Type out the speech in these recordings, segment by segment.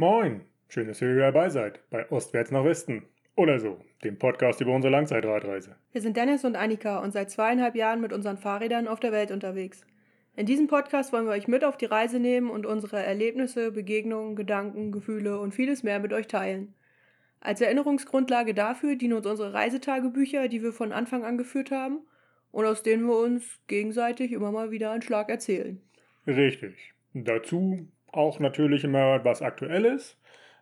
Moin, schön, dass ihr wieder dabei seid bei Ostwärts nach Westen. Oder so, dem Podcast über unsere Langzeitradreise. Wir sind Dennis und Annika und seit zweieinhalb Jahren mit unseren Fahrrädern auf der Welt unterwegs. In diesem Podcast wollen wir euch mit auf die Reise nehmen und unsere Erlebnisse, Begegnungen, Gedanken, Gefühle und vieles mehr mit euch teilen. Als Erinnerungsgrundlage dafür dienen uns unsere Reisetagebücher, die wir von Anfang an geführt haben und aus denen wir uns gegenseitig immer mal wieder einen Schlag erzählen. Richtig. Dazu auch natürlich immer was Aktuelles.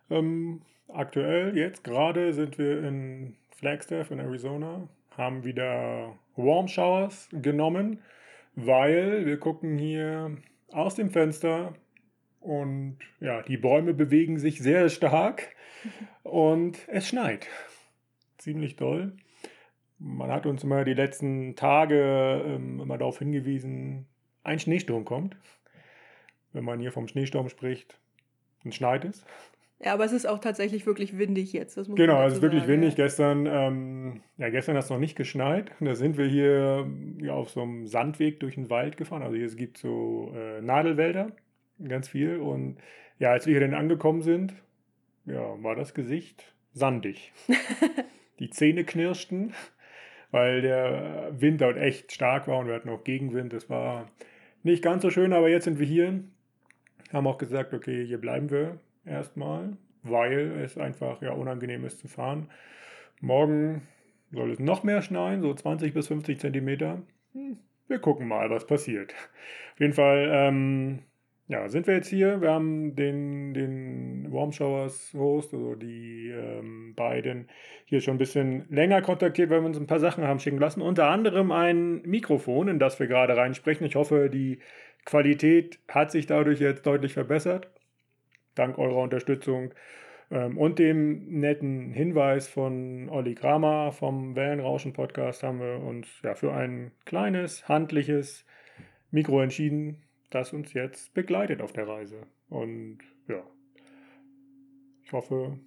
Ähm, aktuell, jetzt gerade sind wir in Flagstaff in Arizona, haben wieder Warm Showers genommen, weil wir gucken hier aus dem Fenster und ja, die Bäume bewegen sich sehr stark und es schneit. Ziemlich doll. Man hat uns immer die letzten Tage ähm, immer darauf hingewiesen, ein Schneesturm kommt wenn man hier vom Schneesturm spricht, dann schneit es. Ja, aber es ist auch tatsächlich wirklich windig jetzt. genau, es ist wirklich sagen, windig. Ja. Gestern, ähm, ja, gestern hat es noch nicht geschneit. Da sind wir hier ja, auf so einem Sandweg durch den Wald gefahren. Also hier, es gibt so äh, Nadelwälder, ganz viel. Und ja, als wir hier dann angekommen sind, ja, war das Gesicht sandig. Die Zähne knirschten, weil der Wind dort echt stark war und wir hatten auch Gegenwind. Das war nicht ganz so schön, aber jetzt sind wir hier haben auch gesagt, okay, hier bleiben wir erstmal, weil es einfach ja unangenehm ist zu fahren. Morgen soll es noch mehr schneien, so 20 bis 50 Zentimeter. Hm, wir gucken mal, was passiert. Auf jeden Fall, ähm, ja, sind wir jetzt hier. Wir haben den, den Warm Showers Host, also die ähm, beiden, hier schon ein bisschen länger kontaktiert, weil wir uns ein paar Sachen haben schicken lassen. Unter anderem ein Mikrofon, in das wir gerade reinsprechen. Ich hoffe, die Qualität hat sich dadurch jetzt deutlich verbessert, dank eurer Unterstützung. Ähm, und dem netten Hinweis von Olli Kramer vom Wellenrauschen-Podcast haben wir uns ja für ein kleines, handliches Mikro entschieden, das uns jetzt begleitet auf der Reise. Und ja, ich hoffe,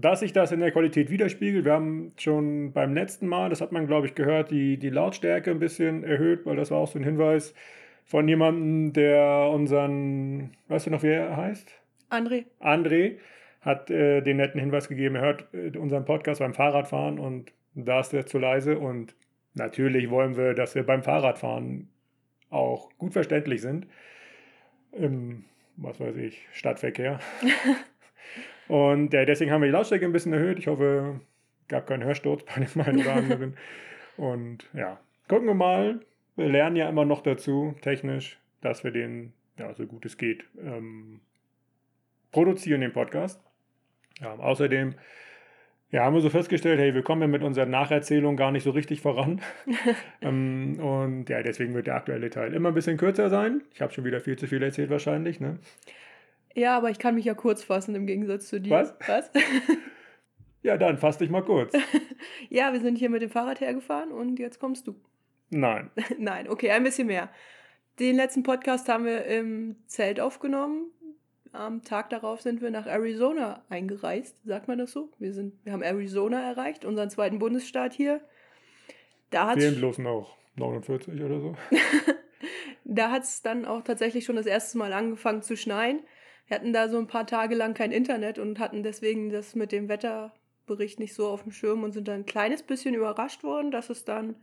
dass sich das in der Qualität widerspiegelt. Wir haben schon beim letzten Mal, das hat man glaube ich gehört, die, die Lautstärke ein bisschen erhöht, weil das war auch so ein Hinweis von jemandem, der unseren, weißt du noch, wie er heißt? André. André hat äh, den netten Hinweis gegeben, er hört äh, unseren Podcast beim Fahrradfahren und da ist er zu leise und natürlich wollen wir, dass wir beim Fahrradfahren auch gut verständlich sind. Im, was weiß ich, Stadtverkehr. Und äh, deswegen haben wir die Lautstärke ein bisschen erhöht. Ich hoffe, es gab keinen Hörsturz bei dem einen oder anderen. Und ja, gucken wir mal. Wir lernen ja immer noch dazu, technisch, dass wir den, ja, so gut es geht, ähm, produzieren, den Podcast. Ja, außerdem ja, haben wir so festgestellt, hey, wir kommen ja mit unserer Nacherzählung gar nicht so richtig voran. ähm, und ja, deswegen wird der aktuelle Teil immer ein bisschen kürzer sein. Ich habe schon wieder viel zu viel erzählt wahrscheinlich, ne? Ja, aber ich kann mich ja kurz fassen im Gegensatz zu dir. Was? Was? ja, dann fass dich mal kurz. ja, wir sind hier mit dem Fahrrad hergefahren und jetzt kommst du. Nein. Nein, okay, ein bisschen mehr. Den letzten Podcast haben wir im Zelt aufgenommen. Am Tag darauf sind wir nach Arizona eingereist, sagt man das so? Wir, sind, wir haben Arizona erreicht, unseren zweiten Bundesstaat hier. Da Fehlen bloß noch 49 oder so. da hat es dann auch tatsächlich schon das erste Mal angefangen zu schneien. Wir hatten da so ein paar Tage lang kein Internet und hatten deswegen das mit dem Wetterbericht nicht so auf dem Schirm und sind dann ein kleines bisschen überrascht worden, dass es dann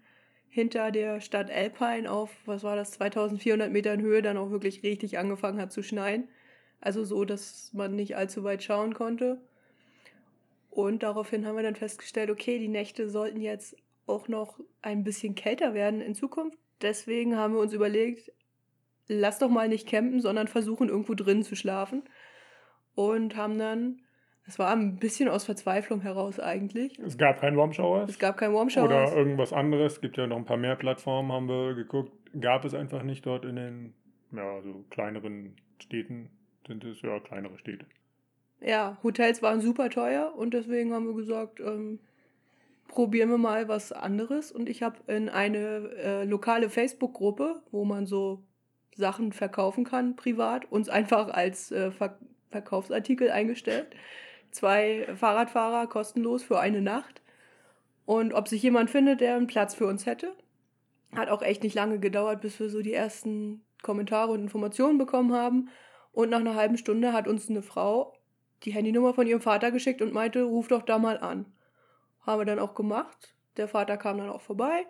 hinter der Stadt Alpine auf, was war das, 2400 Metern Höhe dann auch wirklich richtig angefangen hat zu schneien. Also so, dass man nicht allzu weit schauen konnte. Und daraufhin haben wir dann festgestellt, okay, die Nächte sollten jetzt auch noch ein bisschen kälter werden in Zukunft. Deswegen haben wir uns überlegt, lass doch mal nicht campen, sondern versuchen irgendwo drin zu schlafen. Und haben dann, es war ein bisschen aus Verzweiflung heraus eigentlich. Es gab kein Warm Showers. Es gab kein Warm Showers. Oder irgendwas anderes. Es gibt ja noch ein paar mehr Plattformen, haben wir geguckt. Gab es einfach nicht dort in den ja, so kleineren Städten. Sind es ja kleinere Städte. Ja, Hotels waren super teuer und deswegen haben wir gesagt, ähm, probieren wir mal was anderes. Und ich habe in eine äh, lokale Facebook-Gruppe, wo man so Sachen verkaufen kann, privat, uns einfach als äh, Ver Verkaufsartikel eingestellt. Zwei Fahrradfahrer kostenlos für eine Nacht. Und ob sich jemand findet, der einen Platz für uns hätte. Hat auch echt nicht lange gedauert, bis wir so die ersten Kommentare und Informationen bekommen haben. Und nach einer halben Stunde hat uns eine Frau die Handynummer von ihrem Vater geschickt und meinte, ruf doch da mal an. Haben wir dann auch gemacht. Der Vater kam dann auch vorbei.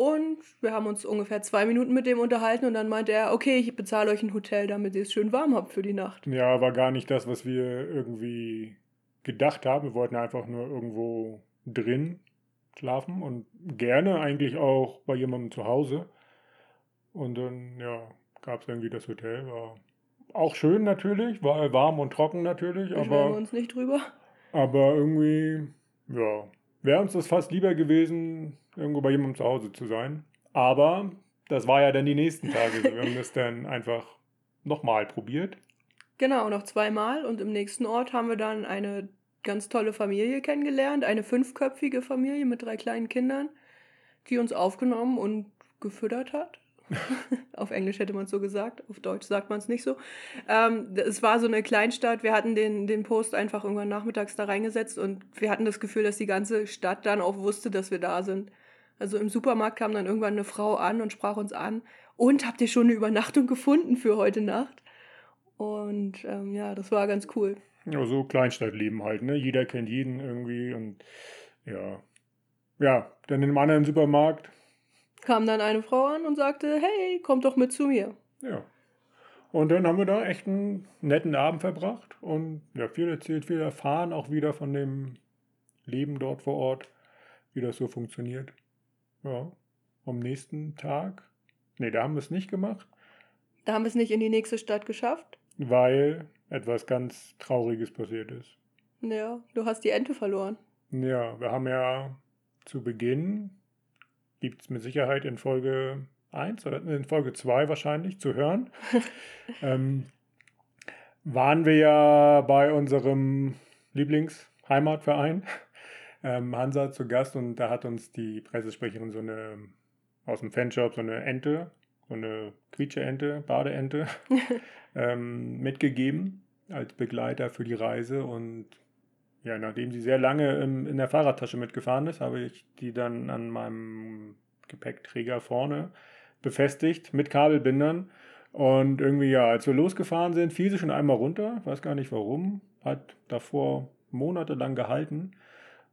Und wir haben uns ungefähr zwei Minuten mit dem unterhalten und dann meinte er, okay, ich bezahle euch ein Hotel, damit ihr es schön warm habt für die Nacht. Ja, war gar nicht das, was wir irgendwie gedacht haben. Wir wollten einfach nur irgendwo drin schlafen und gerne eigentlich auch bei jemandem zu Hause. Und dann, ja, gab es irgendwie das Hotel. War auch schön natürlich, war warm und trocken natürlich. Beschweren aber, wir uns nicht drüber. Aber irgendwie, ja, wäre uns das fast lieber gewesen, irgendwo bei jemandem zu Hause zu sein. Aber das war ja dann die nächsten Tage. wir haben das dann einfach nochmal probiert. Genau, noch zweimal. Und im nächsten Ort haben wir dann eine ganz tolle Familie kennengelernt. Eine fünfköpfige Familie mit drei kleinen Kindern, die uns aufgenommen und gefüttert hat. auf Englisch hätte man es so gesagt, auf Deutsch sagt man es nicht so. Ähm, es war so eine Kleinstadt, wir hatten den, den Post einfach irgendwann nachmittags da reingesetzt und wir hatten das Gefühl, dass die ganze Stadt dann auch wusste, dass wir da sind. Also im Supermarkt kam dann irgendwann eine Frau an und sprach uns an, und habt ihr schon eine Übernachtung gefunden für heute Nacht? Und ähm, ja, das war ganz cool. Ja, so Kleinstadtleben halt, ne? Jeder kennt jeden irgendwie und ja. Ja, dann in einem anderen Supermarkt kam dann eine Frau an und sagte, hey, komm doch mit zu mir. Ja. Und dann haben wir da echt einen netten Abend verbracht und ja, viel erzählt, viel erfahren, auch wieder von dem Leben dort vor Ort, wie das so funktioniert. Ja. Am nächsten Tag, nee, da haben wir es nicht gemacht. Da haben wir es nicht in die nächste Stadt geschafft? Weil etwas ganz Trauriges passiert ist. Ja, du hast die Ente verloren. Ja, wir haben ja zu Beginn gibt es mit Sicherheit in Folge 1 oder in Folge 2 wahrscheinlich zu hören. ähm, waren wir ja bei unserem Lieblingsheimatverein ähm, Hansa zu Gast und da hat uns die Pressesprecherin so eine aus dem Fanshop so eine Ente, so eine Quietsche-Ente, Badeente ähm, mitgegeben als Begleiter für die Reise und ja, nachdem sie sehr lange in, der Fahrradtasche mitgefahren ist, habe ich die dann an meinem Gepäckträger vorne befestigt mit Kabelbindern. Und irgendwie, ja, als wir losgefahren sind, fiel sie schon einmal runter. Weiß gar nicht warum. Hat davor monatelang gehalten.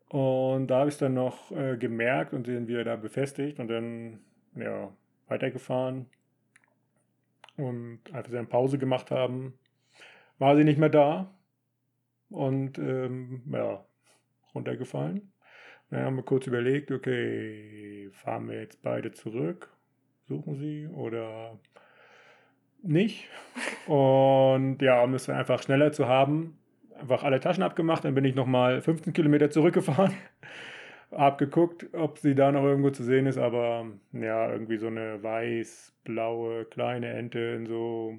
Und da habe ich es dann noch äh, gemerkt und sehen wir da befestigt und dann, ja, weitergefahren. Und als wir eine Pause gemacht haben, war sie nicht mehr da und ähm, ja, runtergefallen. Dann haben wir kurz überlegt, okay, fahren wir jetzt beide zurück, suchen sie oder nicht. Und ja, um es einfach schneller zu haben, einfach alle Taschen abgemacht, dann bin ich nochmal 15 Kilometer zurückgefahren, hab geguckt, ob sie da noch irgendwo zu sehen ist, aber ja, irgendwie so eine weiß-blaue kleine Ente in so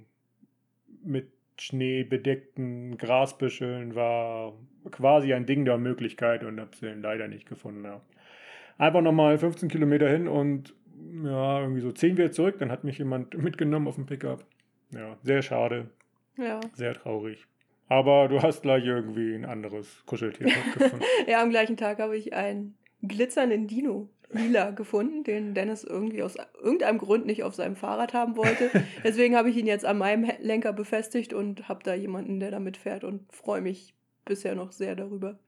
mit schneebedeckten Grasbüscheln war quasi ein Ding der Möglichkeit und habe sie leider nicht gefunden. Ja. Einfach nochmal 15 Kilometer hin und ja, irgendwie so 10 wieder zurück. Dann hat mich jemand mitgenommen auf dem Pickup. Ja, sehr schade. Ja. Sehr traurig. Aber du hast gleich irgendwie ein anderes Kuscheltier gefunden. ja, am gleichen Tag habe ich einen glitzernden Dino lila gefunden, den Dennis irgendwie aus irgendeinem Grund nicht auf seinem Fahrrad haben wollte. Deswegen habe ich ihn jetzt an meinem Lenker befestigt und habe da jemanden, der damit fährt und freue mich bisher noch sehr darüber.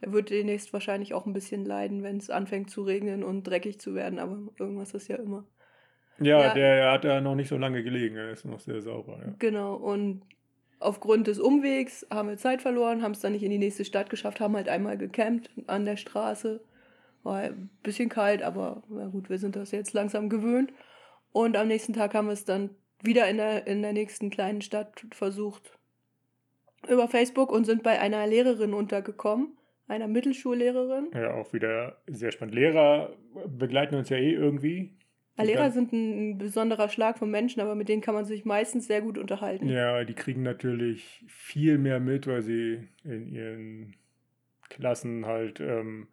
Er wird demnächst wahrscheinlich auch ein bisschen leiden, wenn es anfängt zu regnen und dreckig zu werden, aber irgendwas ist ja immer. Ja, ja. der hat ja noch nicht so lange gelegen, er ist noch sehr sauber. Ja. Genau, und aufgrund des Umwegs haben wir Zeit verloren, haben es dann nicht in die nächste Stadt geschafft, haben halt einmal gecampt an der Straße war ein bisschen kalt, aber na gut, wir sind das jetzt langsam gewöhnt. Und am nächsten Tag haben wir es dann wieder in der, in der nächsten kleinen Stadt versucht über Facebook und sind bei einer Lehrerin untergekommen, einer Mittelschullehrerin. Ja, auch wieder sehr spannend. Lehrer begleiten uns ja eh irgendwie. Ja, Lehrer sind ein besonderer Schlag von Menschen, aber mit denen kann man sich meistens sehr gut unterhalten. Ja, die kriegen natürlich viel mehr mit, weil sie in ihren Klassen halt ähm,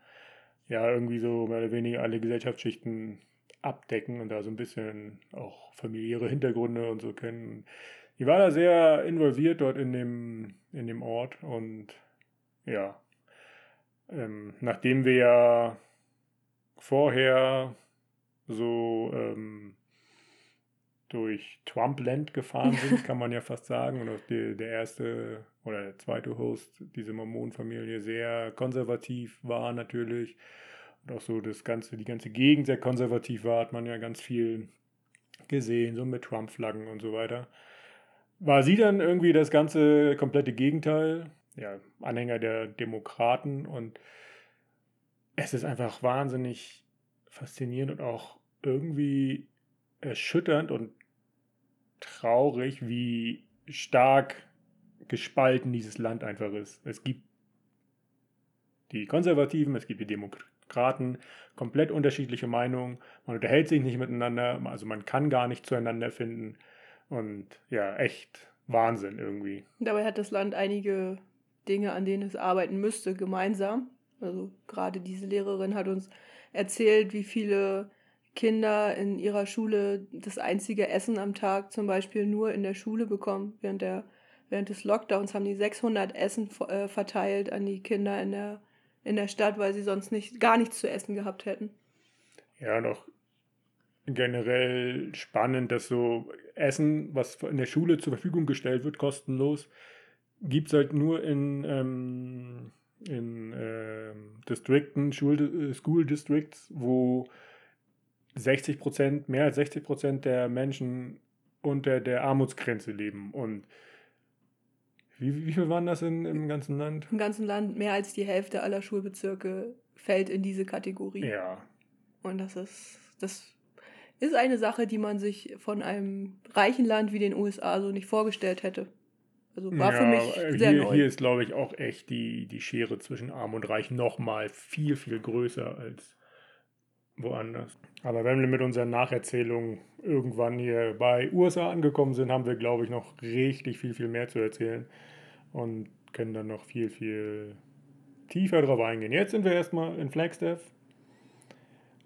ja irgendwie so mehr oder weniger alle Gesellschaftsschichten abdecken und da so ein bisschen auch familiäre Hintergründe und so kennen. Ich war da sehr involviert dort in dem, in dem Ort und ja, ähm, nachdem wir ja vorher so ähm, durch Trumpland gefahren sind, kann man ja fast sagen. Und auch die, der erste oder der zweite Host, diese Mormonenfamilie, sehr konservativ war natürlich. Und auch so das ganze, die ganze Gegend sehr konservativ war, hat man ja ganz viel gesehen, so mit Trump-Flaggen und so weiter. War sie dann irgendwie das ganze komplette Gegenteil, ja, Anhänger der Demokraten und es ist einfach wahnsinnig faszinierend und auch irgendwie erschütternd und traurig, wie stark gespalten dieses Land einfach ist. Es gibt die Konservativen, es gibt die Demokraten, komplett unterschiedliche Meinungen. Man unterhält sich nicht miteinander, also man kann gar nicht zueinander finden. Und ja, echt Wahnsinn irgendwie. Dabei hat das Land einige Dinge, an denen es arbeiten müsste, gemeinsam. Also gerade diese Lehrerin hat uns erzählt, wie viele Kinder in ihrer Schule das einzige Essen am Tag zum Beispiel nur in der Schule bekommen. Während, der, während des Lockdowns haben die 600 Essen äh, verteilt an die Kinder in der, in der Stadt, weil sie sonst nicht, gar nichts zu essen gehabt hätten. Ja, noch generell spannend, dass so Essen, was in der Schule zur Verfügung gestellt wird, kostenlos, gibt es halt nur in, ähm, in ähm, Districten, Schul äh, School Districts, wo 60 Prozent, mehr als 60 Prozent der Menschen unter der Armutsgrenze leben. Und wie, wie viel waren das in, im ganzen Land? Im ganzen Land mehr als die Hälfte aller Schulbezirke fällt in diese Kategorie. Ja. Und das ist, das ist eine Sache, die man sich von einem reichen Land wie den USA so nicht vorgestellt hätte. Also war ja, für mich äh, sehr hier, neu. hier ist, glaube ich, auch echt die, die Schere zwischen Arm und Reich nochmal viel, viel größer als woanders. Aber wenn wir mit unseren Nacherzählungen irgendwann hier bei USA angekommen sind, haben wir, glaube ich, noch richtig viel, viel mehr zu erzählen und können dann noch viel, viel tiefer drauf eingehen. Jetzt sind wir erstmal in Flagstaff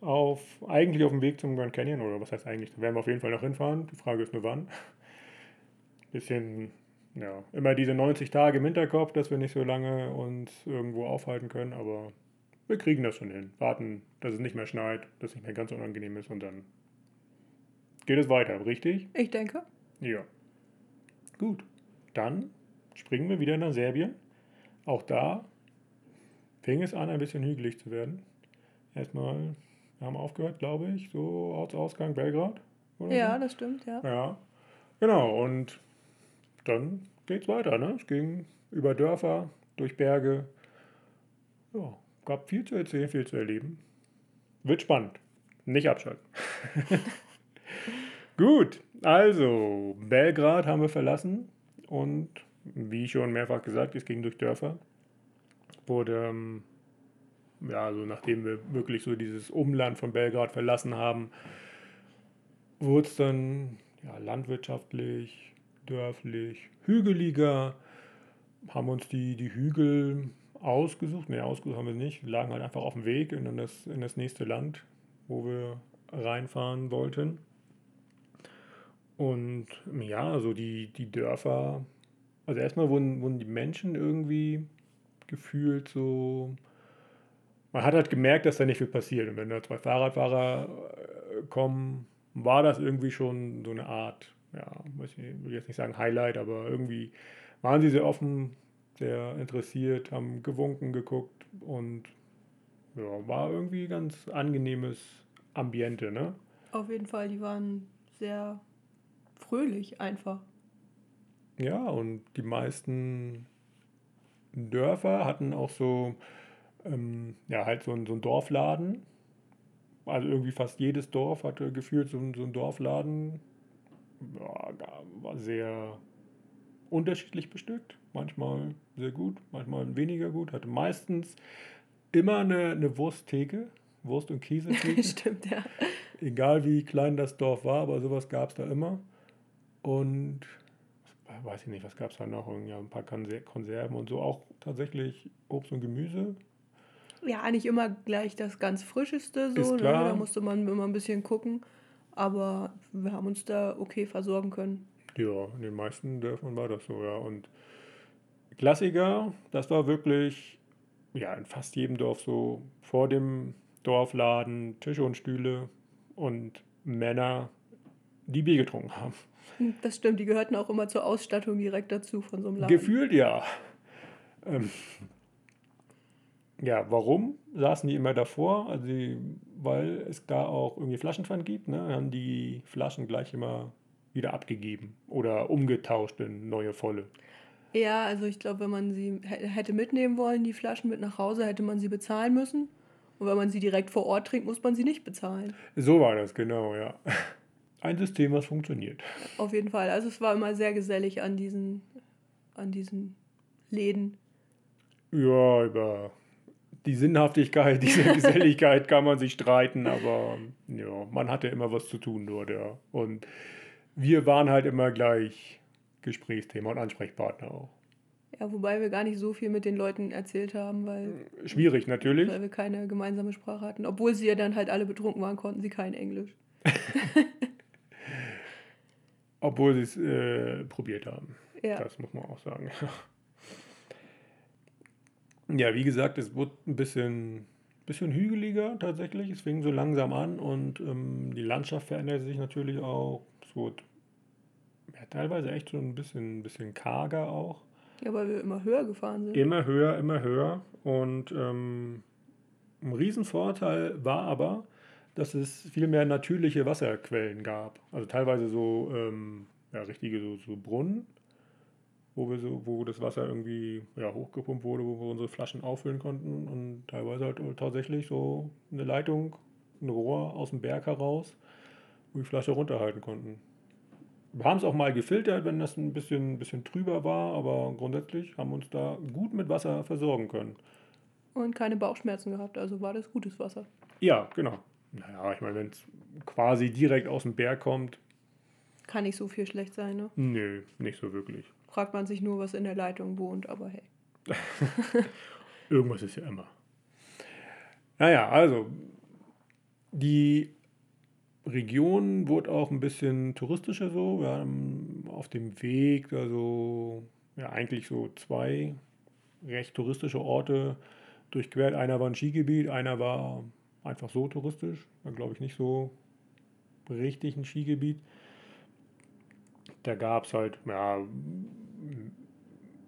auf, eigentlich auf dem Weg zum Grand Canyon, oder was heißt eigentlich, da werden wir auf jeden Fall noch hinfahren. Die Frage ist nur wann. Bisschen, ja, immer diese 90 Tage im Hinterkopf, dass wir nicht so lange uns irgendwo aufhalten können, aber wir kriegen das schon hin. Warten, dass es nicht mehr schneit, dass es nicht mehr ganz unangenehm ist und dann geht es weiter, richtig? Ich denke. Ja. Gut. Dann springen wir wieder nach Serbien. Auch da fing es an, ein bisschen hügelig zu werden. Erstmal, wir haben aufgehört, glaube ich, so Ortsausgang Belgrad. Oder Ja, so. das stimmt, ja. Ja, genau. Und dann geht's weiter. Ne? Es ging über Dörfer, durch Berge. Ja, gab viel zu erzählen, viel zu erleben. Wird spannend. Nicht abschalten. Gut, also Belgrad haben wir verlassen und wie schon mehrfach gesagt, es ging durch Dörfer. Wurde, ähm, ja, also nachdem wir wirklich so dieses Umland von Belgrad verlassen haben, wurde es dann ja, landwirtschaftlich, dörflich, hügeliger, haben uns die, die Hügel ausgesucht. Ne, ausgesucht haben wir nicht. Wir lagen halt einfach auf dem Weg in das, in das nächste Land, wo wir reinfahren wollten. Und ja, also die, die Dörfer, also erstmal wurden, wurden die Menschen irgendwie gefühlt so. Man hat halt gemerkt, dass da nicht viel passiert. Und wenn da zwei Fahrradfahrer äh, kommen, war das irgendwie schon so eine Art, ja, ich, will jetzt nicht sagen Highlight, aber irgendwie waren sie sehr offen, sehr interessiert, haben gewunken, geguckt und ja, war irgendwie ganz angenehmes Ambiente, ne? Auf jeden Fall, die waren sehr fröhlich einfach. Ja, und die meisten Dörfer hatten auch so, ähm, ja, halt so, ein, so einen Dorfladen. Also irgendwie fast jedes Dorf hatte gefühlt so, ein- so einen Dorfladen. Ja, war sehr unterschiedlich bestückt. Manchmal sehr gut, manchmal weniger gut. Hatte meistens immer eine, eine Wursttheke, Wurst- und Käsetheke. Stimmt, ja. Egal wie klein das Dorf war, aber sowas gab es da immer. Und weiß ich nicht, was gab es da noch? Ja, ein paar Konser- Konserven und so. Auch tatsächlich Obst und Gemüse. Ja, nicht immer gleich das ganz Frischeste so. Ne? Da musste man immer ein bisschen gucken. Aber wir haben uns da okay versorgen können. Ja, in den meisten Dörfern war das so, ja. Und Klassiker, das war wirklich, ja, in fast jedem Dorf so, vor dem Dorfladen Tische und Stühle und Männer die Bier getrunken haben. Das stimmt, die gehörten auch immer zur Ausstattung direkt dazu von so einem Laden. Gefühlt ja. Ähm, ja, warum saßen die immer davor? Also die, weil es da auch irgendwie Flaschenpfand gibt, ne? haben die Flaschen gleich immer wieder abgegeben oder umgetauscht in neue volle. Ja, also ich glaube, wenn man sie hätte mitnehmen wollen, die Flaschen mit nach Hause, hätte man sie bezahlen müssen. Und wenn man sie direkt vor Ort trinkt, muss man sie nicht bezahlen. So war das, genau, ja. Ein System, was funktioniert. Auf jeden Fall. Also es war immer sehr gesellig an diesen, an diesen Läden. Ja, über die Sinnhaftigkeit dieser Geselligkeit kann man sich streiten, aber ja, man hatte immer was zu tun dort, ja. Und wir waren halt immer gleich Gesprächsthema und Ansprechpartner auch. Ja, wobei wir gar nicht so viel mit den Leuten erzählt haben, weil. Schwierig natürlich. Weil wir keine gemeinsame Sprache hatten. Obwohl sie ja dann halt alle betrunken waren, konnten sie kein Englisch. Obwohl sie es äh, probiert haben. Ja. Das muss man auch sagen. ja, wie gesagt, es wurde ein bisschen, bisschen hügeliger tatsächlich. Es fing so langsam an und ähm, die Landschaft veränderte sich natürlich auch. Es wurde ja, teilweise echt so ein bisschen, bisschen karger auch. Ja, weil wir immer höher gefahren sind. Immer höher, immer höher. Und ähm, ein Riesenvorteil war aber, dass es viel mehr natürliche Wasserquellen gab. Also teilweise so ja, richtige so, so Brunnen, wo, wir so, wo das Wasser irgendwie ja, hochgepumpt wurde, wo wir unsere Flaschen auffüllen konnten. Und teilweise halt tatsächlich so eine Leitung, ein Rohr aus dem Berg heraus, die Flasche runterhalten konnten. Wir haben es auch mal gefiltert, wenn das ein bisschen, bisschen trüber war, aber grundsätzlich haben wir uns da gut mit Wasser versorgen können. Und keine Bauchschmerzen gehabt, also war das gutes Wasser. Ja, genau. Naja, ich meine, wenn es quasi direkt aus dem Berg kommt. Kann nicht so viel schlecht sein, ne? Nö, nicht so wirklich. Fragt man sich nur, was in der Leitung wohnt, aber hey. Irgendwas ist ja immer. Naja, also die Region wurde auch ein bisschen touristischer so. Wir haben auf dem Weg also ja eigentlich so zwei recht touristische Orte durchquert. Einer war ein Skigebiet, einer war einfach so touristisch. War glaube ich nicht so richtig ein Skigebiet. Da gab es halt ja,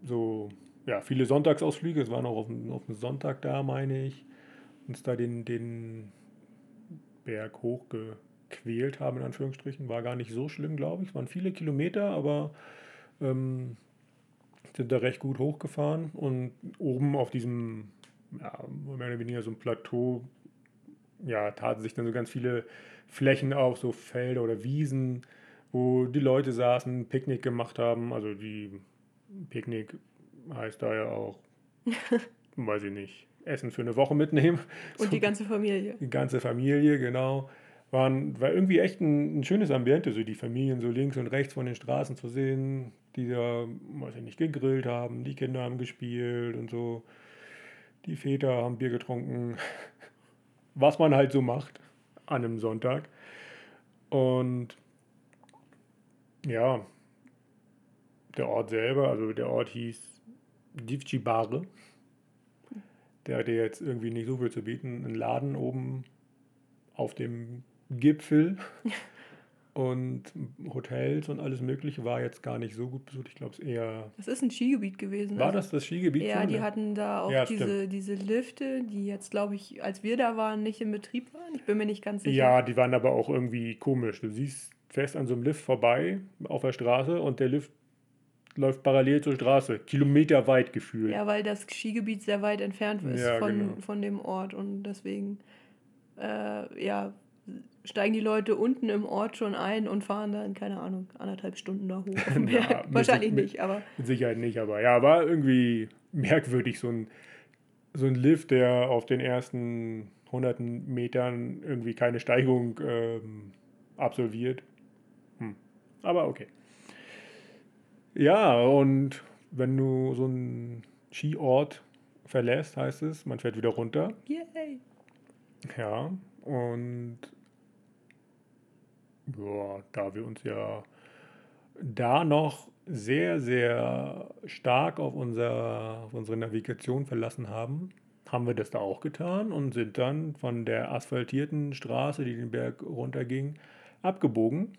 so ja, viele Sonntagsausflüge. Es war noch auf dem, auf Sonntag da, meine ich. Uns da den, den Berg hochge gequält haben, in Anführungsstrichen. War gar nicht so schlimm, glaube ich. Es waren viele Kilometer, aber ähm, sind da recht gut hochgefahren. Und oben auf diesem, ja, mehr oder weniger so ein Plateau, ja, taten sich dann so ganz viele Flächen auf, so Felder oder Wiesen, wo die Leute saßen, Picknick gemacht haben. Also die Picknick heißt da ja auch, weiß ich nicht, Essen für eine Woche mitnehmen. Und so, die ganze Familie. Die ganze Familie, genau waren, war irgendwie echt ein, ein, schönes Ambiente, so die Familien so links und rechts von den Straßen zu sehen, die da, weiß ich nicht, gegrillt haben, die Kinder haben gespielt und so. Die Väter haben Bier getrunken, was man halt so macht an einem Sonntag. Und ja, der Ort selber, also der Ort hieß Divci-Bare. Der hatte jetzt irgendwie nicht so viel zu bieten. Ein Laden oben auf dem Gipfel und Hotels und alles Mögliche war jetzt gar nicht so gut besucht. Ich glaube, es eher. Das ist ein Skigebiet gewesen. War also, das das Skigebiet? Ja, die hatten da auch ja, diese, diese Lifte, die jetzt, glaube ich, als wir da waren, nicht in Betrieb waren. Ich bin mir nicht ganz sicher. Ja, die waren aber auch irgendwie komisch. Du siehst fest an so einem Lift vorbei auf der Straße und der Lift läuft parallel zur Straße, kilometerweit gefühlt. Ja, weil das Skigebiet sehr weit entfernt ist ja, von, genau. von dem Ort und deswegen, äh, ja, steigen die Leute unten im Ort schon ein und fahren dann, keine Ahnung, anderthalb Stunden da hoch. Ja, Wahrscheinlich mit, nicht, aber. Mit Sicherheit nicht, aber ja, war irgendwie merkwürdig, so ein, so ein Lift, der auf den ersten hunderten Metern irgendwie keine Steigung ähm, absolviert. Hm. Aber okay. Ja, und wenn du so einen Skiort verlässt, heißt es, man fährt wieder runter. Yay! Ja, und ja, da wir uns ja da noch sehr, sehr stark auf, unser, auf unsere Navigation verlassen haben, haben wir das da auch getan und sind dann von der asphaltierten Straße, die den Berg runterging, abgebogen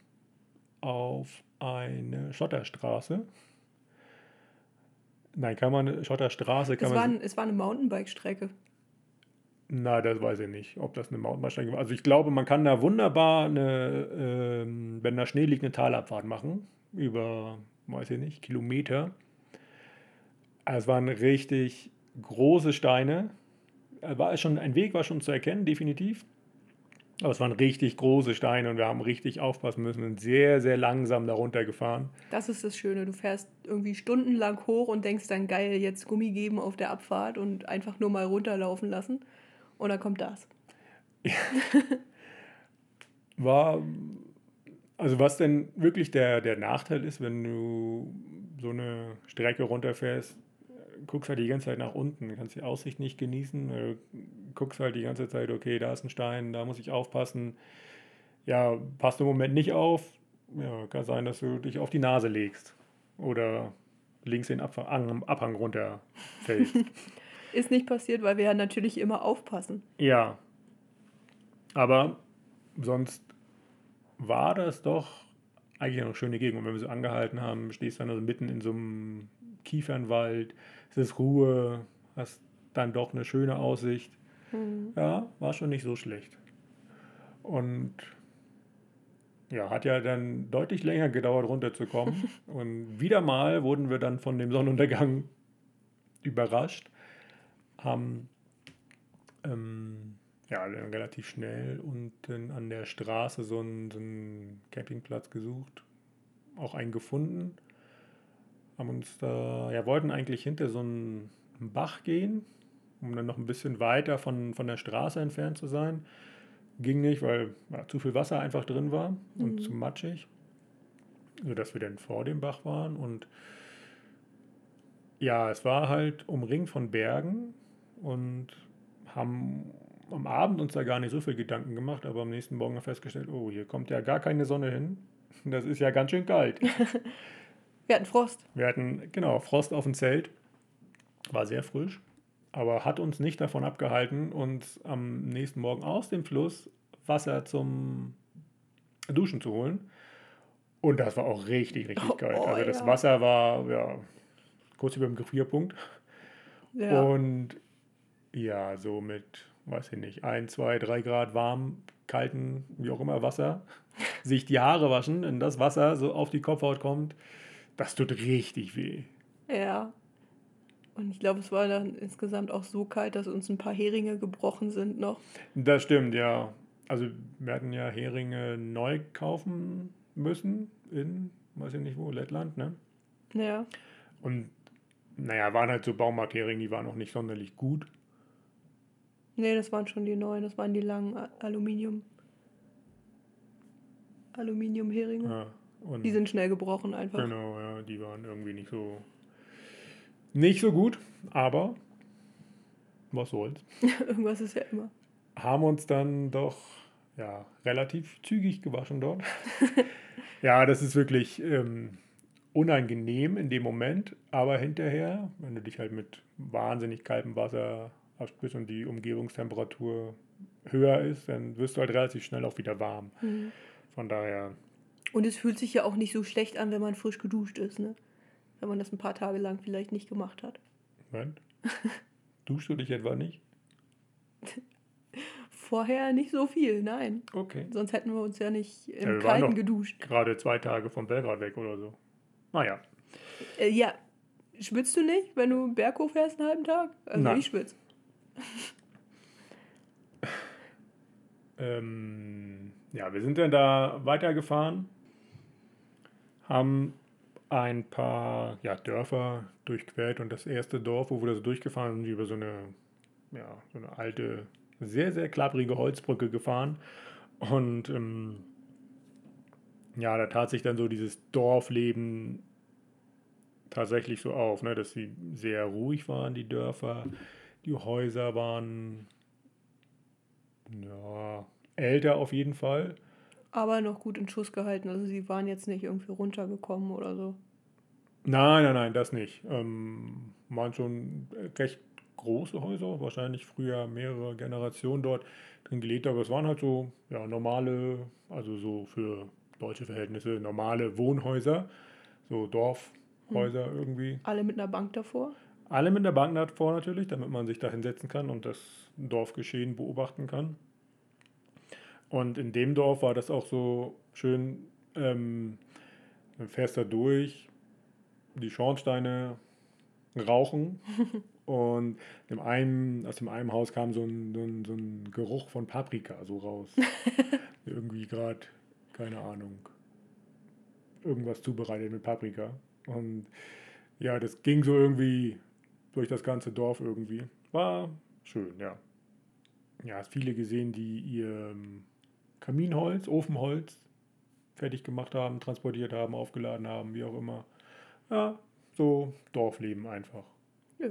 auf eine Schotterstraße. Nein, kann man Schotterstraße kann Es man. war, ein, es war eine Mountainbike-Strecke. Na, das weiß ich nicht, ob das eine Mountainbike war. Also ich glaube, man kann da wunderbar eine, ähm, wenn da Schnee liegt, eine Talabfahrt machen. Über, weiß ich nicht, Kilometer. Es waren richtig große Steine. Äh, War schon, ein Weg war schon zu erkennen, definitiv. Aber es waren richtig große Steine und wir haben richtig aufpassen müssen und sehr, sehr langsam darunter gefahren. Das ist das Schöne. Du fährst irgendwie stundenlang hoch und denkst dann, geil, jetzt Gummi geben auf der Abfahrt und einfach nur mal runterlaufen lassen. Dann kommt das. War, also was denn wirklich der, der Nachteil ist, wenn du so eine Strecke runterfährst, guckst halt die ganze Zeit nach unten, kannst die Aussicht nicht genießen, äh, guckst halt die ganze Zeit, okay, da ist ein Stein, da muss ich aufpassen. Ja, passt im Moment nicht auf, ja, kann sein, dass du dich auf die Nase legst oder links den Abfang, am Abhang runterfällst. Ist nicht passiert, weil wir ja natürlich immer aufpassen. Ja. Aber sonst war das doch eigentlich eine schöne Gegend. Und wenn wir so angehalten haben, stehst dann also mitten in so einem Kiefernwald, es ist Ruhe, hast dann doch eine schöne Aussicht. Hm. Ja, war schon nicht so schlecht. Und ja, hat ja dann deutlich länger gedauert, runterzukommen. Und wieder mal wurden wir dann von dem Sonnenuntergang überrascht. Haben ähm, ja, relativ schnell unten an der Straße so einen, so einen Campingplatz gesucht, auch einen gefunden. Haben uns da, ja, wollten eigentlich hinter so einen Bach gehen, um dann noch ein bisschen weiter von, von der Straße entfernt zu sein. Ging nicht, weil ja, zu viel Wasser einfach drin war und Mhm. zu matschig, sodass wir dann vor dem Bach waren. Und ja, es war halt umringt von Bergen und haben am Abend uns da gar nicht so viel Gedanken gemacht, aber am nächsten Morgen festgestellt, oh, hier kommt ja gar keine Sonne hin. Das ist ja ganz schön kalt. Wir hatten Frost. Wir hatten, genau, Frost auf dem Zelt. War sehr frisch, aber hat uns nicht davon abgehalten, uns am nächsten Morgen aus dem Fluss Wasser zum Duschen zu holen. Und das war auch richtig, richtig Oh, kalt. oh, Also das ja. Wasser war ja, kurz über dem Gefrierpunkt. Ja. Und ja, so mit, weiß ich nicht, ein, zwei, drei Grad warm, kalten, wie auch immer, Wasser, sich die Haare waschen, wenn das Wasser so auf die Kopfhaut kommt, das tut richtig weh. ja. Und ich glaube, es war dann insgesamt auch so kalt, dass uns ein paar Heringe gebrochen sind noch. Das stimmt, ja. Also wir hatten ja Heringe neu kaufen müssen in, weiß ich nicht wo, Lettland, ne? Ja. Und naja, waren halt so Baumarktheringe, die waren auch nicht sonderlich gut. Nee, das waren schon die neuen, das waren die langen Aluminium. Aluminiumheringe. Ja, und Die sind schnell gebrochen einfach. Genau, ja, die waren irgendwie nicht so nicht so gut, aber was soll's. Irgendwas ist ja immer. Haben uns dann doch ja, relativ zügig gewaschen dort. ja, das ist wirklich ähm, unangenehm in dem Moment, aber hinterher, wenn du dich halt mit wahnsinnig kaltem Wasser abspürst und die Umgebungstemperatur höher ist, dann wirst du halt relativ schnell auch wieder warm. Mhm. Von daher, Und es fühlt sich ja auch nicht so schlecht an, wenn man frisch geduscht ist, ne? Wenn man das ein paar Tage lang vielleicht nicht gemacht hat. Moment, duschst du dich etwa nicht? Vorher nicht so viel, nein. Okay. Sonst hätten wir uns ja nicht im Ja, Kalten geduscht. Gerade zwei Tage von Belgrad weg oder so. Naja, Äh, ja. Schwitzt du nicht, wenn du einen Berg hochfährst einen halben Tag? Also Nein. ich schwitze. Ähm, ja, wir sind dann da weitergefahren, haben ein paar ja, Dörfer durchquert und das erste Dorf, wo wir so durchgefahren sind, über so eine, ja, so eine alte, sehr, sehr klapprige Holzbrücke gefahren. Und ähm, ja, da tat sich dann so dieses Dorfleben tatsächlich so auf, ne, dass sie sehr ruhig waren, die Dörfer. Die Häuser waren ja, älter auf jeden Fall. Aber noch gut in Schuss gehalten. Also sie waren jetzt nicht irgendwie runtergekommen oder so. Nein, nein, nein, das nicht. Ähm, waren schon recht große Häuser, wahrscheinlich früher mehrere Generationen dort drin gelebt, aber es waren halt so ja, normale, also so für deutsche Verhältnisse normale Wohnhäuser, so Dorfhäuser hm. irgendwie. Alle mit einer Bank davor? Alle mit einer Bank davor natürlich, damit man sich da hinsetzen kann und das Dorfgeschehen beobachten kann. Und in dem Dorf war das auch so schön, ähm, dann fährst da durch, die Schornsteine rauchen und dem einen, aus dem einen Haus kam so ein, so ein, so ein Geruch von Paprika so raus. Irgendwie gerade, keine Ahnung, irgendwas zubereitet mit Paprika. Und ja, das ging so irgendwie durch das ganze Dorf irgendwie. War schön, ja. Ja, hast viele gesehen, die ihr Kaminholz, Ofenholz fertig gemacht haben, transportiert haben, aufgeladen haben, wie auch immer. Ja, so Dorfleben einfach. Ja,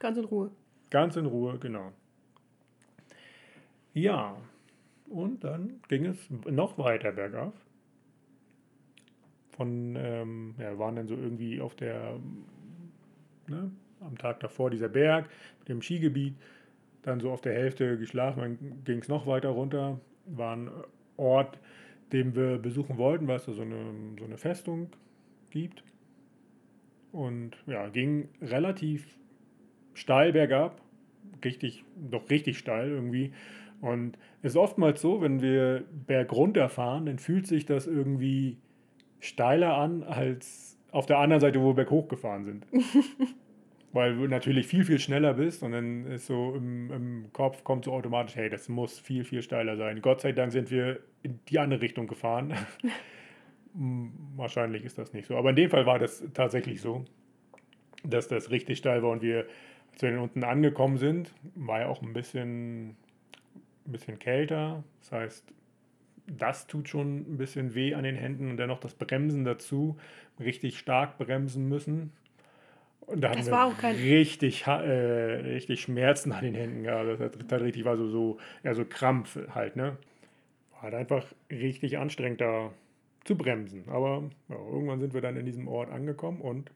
ganz in Ruhe. Ganz in Ruhe, genau. Ja, und dann ging es noch weiter bergauf. Von, ähm, ja, waren dann so irgendwie auf der, ne, am Tag davor dieser Berg mit dem Skigebiet, dann so auf der Hälfte geschlafen, dann ging es noch weiter runter, war ein Ort, den wir besuchen wollten, weil es da so eine, so eine Festung gibt. Und ja, ging relativ steil bergab, richtig, doch richtig steil irgendwie. Und es ist oftmals so, wenn wir bergunter fahren, dann fühlt sich das irgendwie steiler an als auf der anderen Seite, wo wir berghoch gefahren sind. weil du natürlich viel, viel schneller bist und dann ist so im, im Kopf kommt so automatisch, hey, das muss viel, viel steiler sein. Gott sei Dank sind wir in die andere Richtung gefahren. Wahrscheinlich ist das nicht so. Aber in dem Fall war das tatsächlich so, dass das richtig steil war und wir, als wir unten angekommen sind, war ja auch ein bisschen, ein bisschen kälter. Das heißt, das tut schon ein bisschen weh an den Händen und dann noch das Bremsen dazu, richtig stark bremsen müssen. Und da das hatten wir richtig, äh, richtig Schmerzen an den Händen. Ja, das hat richtig war so, so, ja, so Krampf halt, ne? War halt einfach richtig anstrengend da zu bremsen. Aber ja, irgendwann sind wir dann in diesem Ort angekommen und.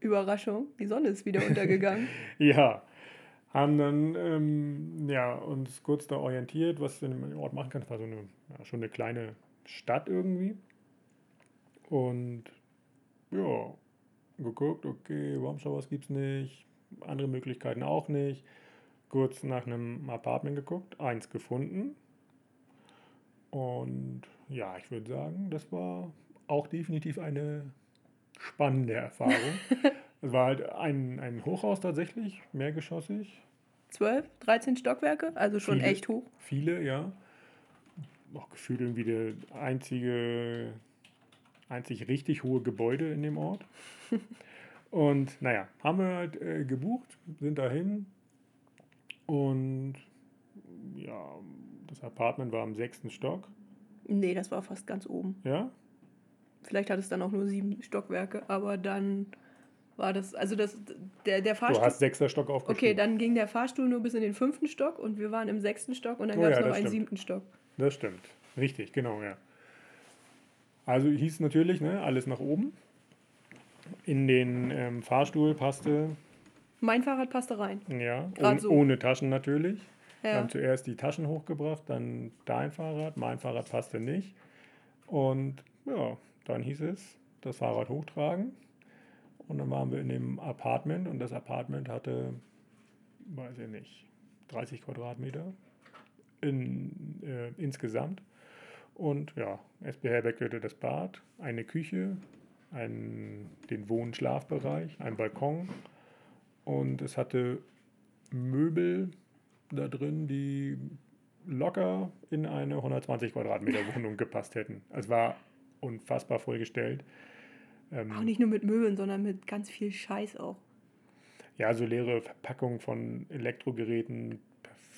Überraschung, die Sonne ist wieder untergegangen. ja. Haben dann ähm, ja, uns kurz da orientiert, was du in dem Ort machen kannst. War so eine, ja, schon eine kleine Stadt irgendwie. Und ja, geguckt, okay, Raumshowers gibt es nicht, andere Möglichkeiten auch nicht. Kurz nach einem Apartment geguckt, eins gefunden. Und ja, ich würde sagen, das war auch definitiv eine spannende Erfahrung. es war halt ein, ein Hochhaus tatsächlich, mehrgeschossig. 12, 13 Stockwerke, also schon viele, echt hoch. Viele, ja. Auch gefühlt irgendwie der einzige einzig richtig hohe Gebäude in dem Ort. Und naja, haben wir halt äh, gebucht, sind dahin und ja, das Apartment war im sechsten Stock. Nee, das war fast ganz oben. Ja? Vielleicht hat es dann auch nur sieben Stockwerke, aber dann war das, also das, der, der Fahrstuhl. Du hast sechster Stock aufgeschrieben. Okay, dann ging der Fahrstuhl nur bis in den fünften Stock und wir waren im sechsten Stock und dann oh, gab es ja, noch einen stimmt. siebten Stock. Das stimmt. Richtig, genau, ja. Also hieß natürlich, ne, alles nach oben. In den ähm, Fahrstuhl passte. Mein Fahrrad passte rein. Ja, ohne, so. ohne Taschen natürlich. Ja. Wir haben zuerst die Taschen hochgebracht, dann dein Fahrrad, mein Fahrrad passte nicht. Und ja, dann hieß es, das Fahrrad hochtragen. Und dann waren wir in dem Apartment und das Apartment hatte, weiß ich nicht, 30 Quadratmeter in, äh, insgesamt. Und ja, es beherbergte das Bad, eine Küche, einen, den Wohn- und Schlafbereich, einen Balkon und es hatte Möbel da drin, die locker in eine 120 Quadratmeter Wohnung gepasst hätten. Es war unfassbar vollgestellt. Ähm, auch nicht nur mit Möbeln, sondern mit ganz viel Scheiß auch. Ja, so leere Verpackungen von Elektrogeräten,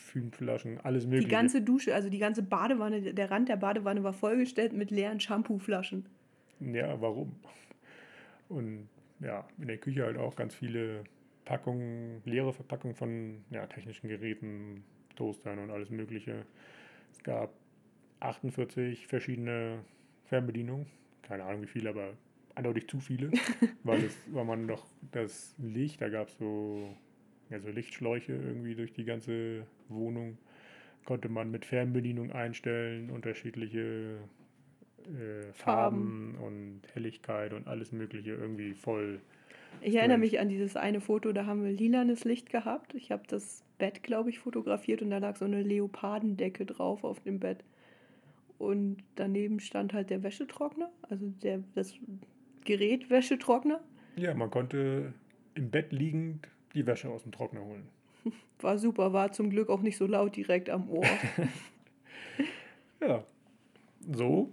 Parfümflaschen, alles mögliche. Die ganze Dusche, also die ganze Badewanne, der Rand der Badewanne war vollgestellt mit leeren Shampooflaschen. Ja, warum? Und ja, in der Küche halt auch ganz viele Packungen, leere Verpackungen von ja, technischen Geräten, Toastern und alles Mögliche. Es gab 48 verschiedene Fernbedienungen. Keine Ahnung wie viele, aber eindeutig zu viele, weil, es, weil man doch das Licht, da gab es so, ja, so Lichtschläuche irgendwie durch die ganze Wohnung. Konnte man mit Fernbedienung einstellen, unterschiedliche äh, Farben, Farben und Helligkeit und alles Mögliche irgendwie voll. Ich erinnere mich an dieses eine Foto, da haben wir lilanes Licht gehabt. Ich habe das Bett, glaube ich, fotografiert und da lag so eine Leopardendecke drauf auf dem Bett. Und daneben stand halt der Wäschetrockner, also der, das Gerät Wäschetrockner. Ja, man konnte im Bett liegend die Wäsche aus dem Trockner holen. War super, war zum Glück auch nicht so laut direkt am Ohr. ja, so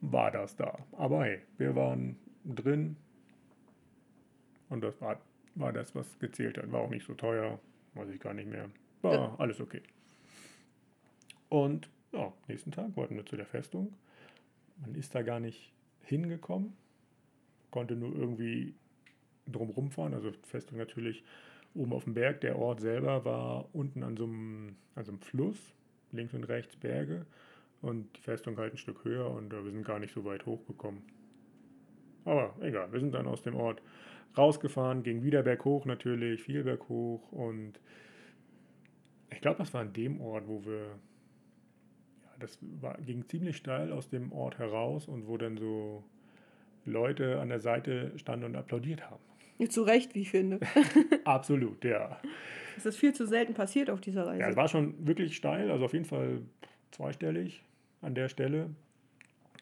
war das da. Aber hey, wir waren drin und das war, war das, was gezählt hat. War auch nicht so teuer, weiß ich gar nicht mehr. War ja. alles okay. Und ja, nächsten Tag wollten wir zu der Festung. Man ist da gar nicht hingekommen, konnte nur irgendwie drumherum fahren. Also Festung natürlich oben auf dem Berg. Der Ort selber war unten an so einem, an so einem Fluss, links und rechts Berge. Und die Festung halt ein Stück höher und äh, wir sind gar nicht so weit hochgekommen. Aber egal, wir sind dann aus dem Ort rausgefahren, ging wieder berghoch natürlich, viel berghoch und ich glaube, das war an dem Ort, wo wir, ja, das war, ging ziemlich steil aus dem Ort heraus und wo dann so Leute an der Seite standen und applaudiert haben. Zu Recht, wie ich finde. Absolut, ja. Es ist viel zu selten passiert auf dieser Reise. Ja, es war schon wirklich steil, also auf jeden Fall zweistellig an der Stelle.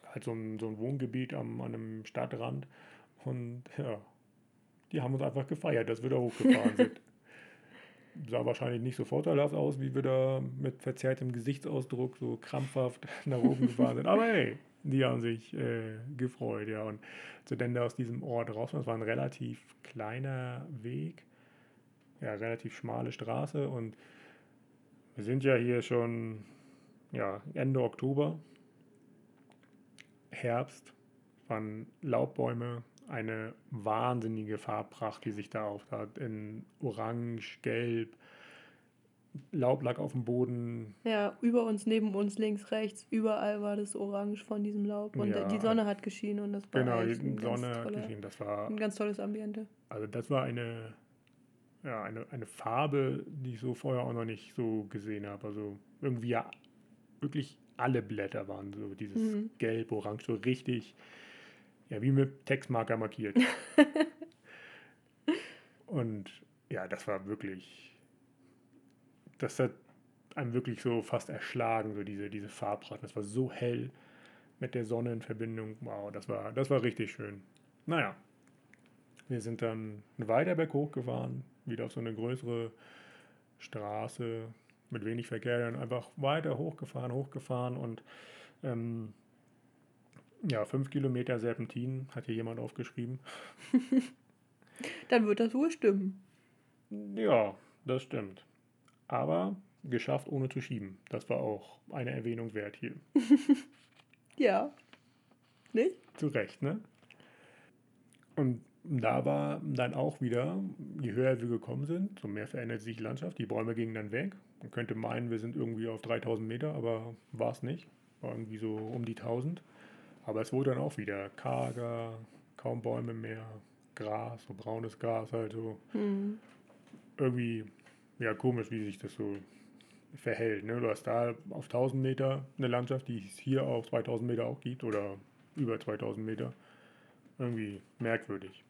Halt so ein, so ein Wohngebiet am, an einem Stadtrand. Und ja, die haben uns einfach gefeiert, dass wir da hochgefahren sind. Sah wahrscheinlich nicht so vorteilhaft aus, wie wir da mit verzerrtem Gesichtsausdruck so krampfhaft nach oben gefahren sind. Aber hey, die haben sich äh, gefreut, ja. Und so denn da aus diesem Ort raus, das war ein relativ kleiner Weg, ja, relativ schmale Straße. Und wir sind ja hier schon ja, Ende Oktober, Herbst, waren Laubbäume, eine wahnsinnige Farbpracht, die sich da auftat, in Orange, Gelb, Laub lag auf dem Boden. Ja, über uns, neben uns, links, rechts, überall war das Orange von diesem Laub. Und ja, die Sonne hat geschienen und das war Genau, die Sonne hat geschienen. Das war ein ganz tolles Ambiente. Also das war eine, ja, eine, eine Farbe, die ich so vorher auch noch nicht so gesehen habe. Also irgendwie ja wirklich alle Blätter waren so dieses mhm. Gelb, Orange, so richtig, ja, wie mit Textmarker markiert. und ja, das war wirklich das hat einem wirklich so fast erschlagen, so diese, diese Farbpracht. Das war so hell mit der Sonne in Verbindung. Wow, das war, das war richtig schön. Naja, wir sind dann weiter berghoch gefahren, wieder auf so eine größere Straße mit wenig Verkehr, dann einfach weiter hochgefahren, hochgefahren und ähm, ja, fünf Kilometer Serpentin hat hier jemand aufgeschrieben. dann wird das wohl stimmen. Ja, das stimmt. Aber geschafft ohne zu schieben. Das war auch eine Erwähnung wert hier. ja. Nicht? Zu Recht, ne? Und da war dann auch wieder, je höher wir gekommen sind, so mehr veränderte sich die Landschaft. Die Bäume gingen dann weg. Man könnte meinen, wir sind irgendwie auf 3000 Meter, aber war es nicht. War irgendwie so um die 1000. Aber es wurde dann auch wieder karger, kaum Bäume mehr, Gras, so braunes Gras halt so. Mhm. Irgendwie ja, komisch, wie sich das so verhält. Ne? Du hast da auf 1000 Meter eine Landschaft, die es hier auf 2000 Meter auch gibt oder über 2000 Meter. Irgendwie merkwürdig.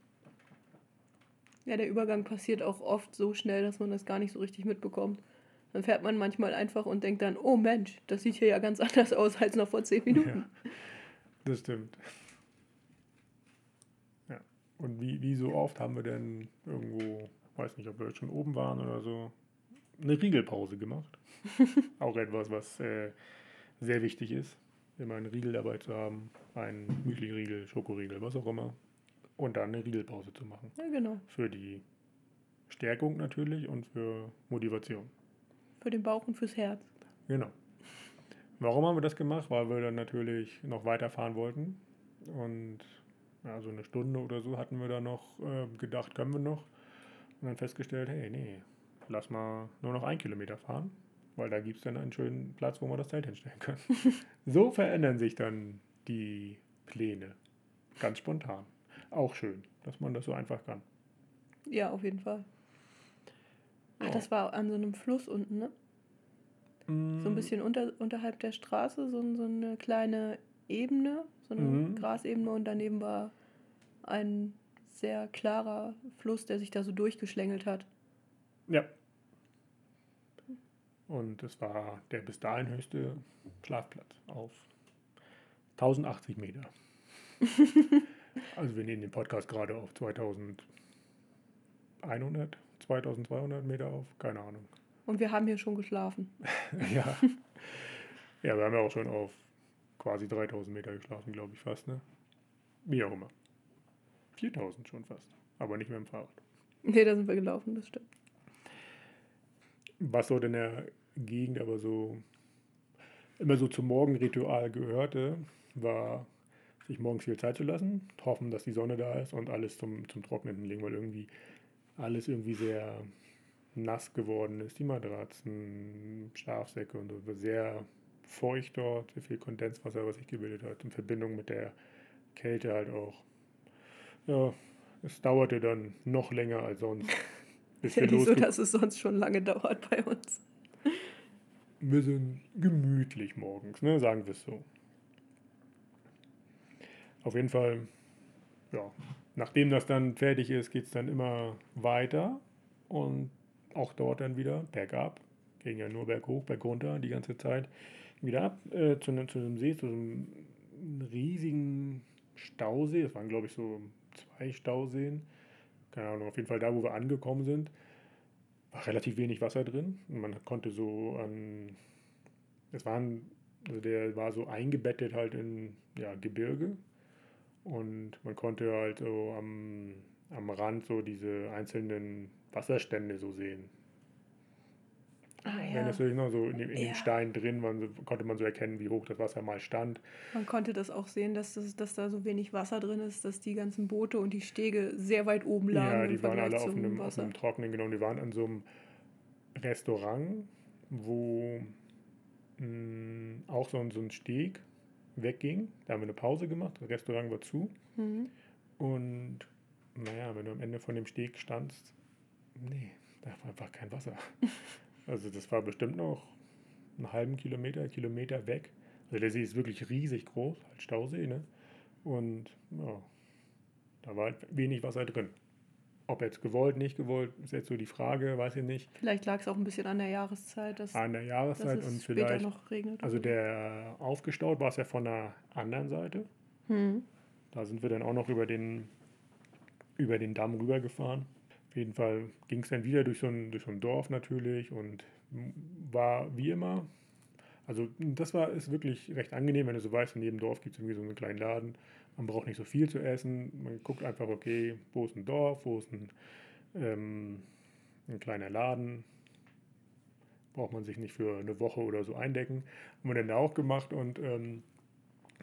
Ja, der Übergang passiert auch oft so schnell, dass man das gar nicht so richtig mitbekommt. Dann fährt man manchmal einfach und denkt dann, oh Mensch, das sieht hier ja ganz anders aus als noch vor 10 Minuten. Ja, das stimmt. Ja. Und wie, wie so oft haben wir denn irgendwo, weiß nicht, ob wir jetzt schon oben waren oder so, eine Riegelpause gemacht. auch etwas, was äh, sehr wichtig ist, immer einen Riegel dabei zu haben, einen Müsli-Riegel, Schokoriegel, was auch immer. Und dann eine Riegelpause zu machen. Ja, genau. Für die Stärkung natürlich und für Motivation. Für den Bauch und fürs Herz. Genau. Warum haben wir das gemacht? Weil wir dann natürlich noch weiterfahren wollten. Und ja, so eine Stunde oder so hatten wir da noch äh, gedacht, können wir noch. Und dann festgestellt, hey, nee, lass mal nur noch ein Kilometer fahren, weil da gibt es dann einen schönen Platz, wo wir das Zelt hinstellen können. so verändern sich dann die Pläne. Ganz spontan. Auch schön, dass man das so einfach kann. Ja, auf jeden Fall. Ach, ja. das war an so einem Fluss unten, ne? Mm. So ein bisschen unter, unterhalb der Straße, so, so eine kleine Ebene, so eine Mhm. Grasebene und daneben war ein sehr klarer Fluss, der sich da so durchgeschlängelt hat. Ja. Und es war der bis dahin höchste Schlafplatz auf 1080 Meter. also wir nehmen den Podcast gerade auf 2100, 2200 Meter auf, keine Ahnung. Und wir haben hier schon geschlafen. ja. ja, wir haben ja auch schon auf quasi 3000 Meter geschlafen, glaube ich fast, ne? Wie auch immer. 4000 schon fast, aber nicht mehr im Fahrrad. Nee, da sind wir gelaufen, das stimmt. was dort in der Gegend aber so immer so zum Morgenritual gehörte, war sich morgens viel Zeit zu lassen, hoffen, dass die Sonne da ist und alles zum, zum Trocknen legen, weil irgendwie alles irgendwie sehr nass geworden ist. Die Matratzen, Schlafsäcke und so, sehr feucht dort, sehr viel Kondenswasser, was sich gebildet hat, in Verbindung mit der Kälte halt auch. Ja, es dauerte dann noch länger als sonst. Bis Ist ja wir nicht so, dass es sonst schon lange dauert bei uns. Wir sind gemütlich morgens, ne? sagen wir es so. Auf jeden Fall, ja, nachdem das dann fertig ist, geht es dann immer weiter und auch dort dann wieder bergab. Ging ja nur berghoch, bergunter die ganze Zeit. Wieder ab äh, zu, einem- zu einem See, zu einem riesigen Stausee. Das waren, glaube ich, so zwei Stauseen. Keine Ahnung, auf jeden Fall da, wo wir angekommen sind war relativ wenig Wasser drin. Man konnte so an. Es waren, also der war so eingebettet halt in ja, Gebirge. Und man konnte halt so am, am Rand so diese einzelnen Wasserstände so sehen. Ah Wenn das natürlich noch so in, den- in Ja. den Steinen drin war, konnte man so erkennen, wie hoch das Wasser mal stand. Man konnte das auch sehen, dass, das, dass da so wenig Wasser drin ist, dass die ganzen Boote und die Stege sehr weit oben lagen Ja, im die waren Vergleich alle auf einem, auf einem trockenen, genau. Die waren an so einem Restaurant, wo mh, auch so ein, so ein Steg wegging. Da haben wir eine Pause gemacht, das Restaurant war zu. Mhm. Und naja, wenn du am Ende von dem Steg standst, nee, da war einfach kein Wasser. Also das war bestimmt noch einen halben Kilometer, Kilometer weg. Also der See ist wirklich riesig groß, halt Stausee, ne? Und ja, da war halt wenig Wasser drin. Ob jetzt gewollt, nicht gewollt, ist jetzt so die Frage, weiß ich nicht. Vielleicht lag es auch ein bisschen an der Jahreszeit, dass, An der dass Jahreszeit es und später vielleicht, noch regnet. also der aufgestaut war es ja von der anderen Seite. Hm. Da sind wir dann auch noch über den, über den Damm rübergefahren. Auf jeden Fall ging es dann wieder durch so, ein, durch so ein Dorf natürlich und war wie immer. Also das war ist wirklich recht angenehm, wenn du so weißt, in jedem Dorf gibt es irgendwie so einen kleinen Laden. Man braucht nicht so viel zu essen. Man guckt einfach, okay, wo ist ein Dorf, wo ist ein, ähm, ein kleiner Laden. Braucht man sich nicht für eine Woche oder so eindecken. Haben wir dann da auch gemacht und ähm,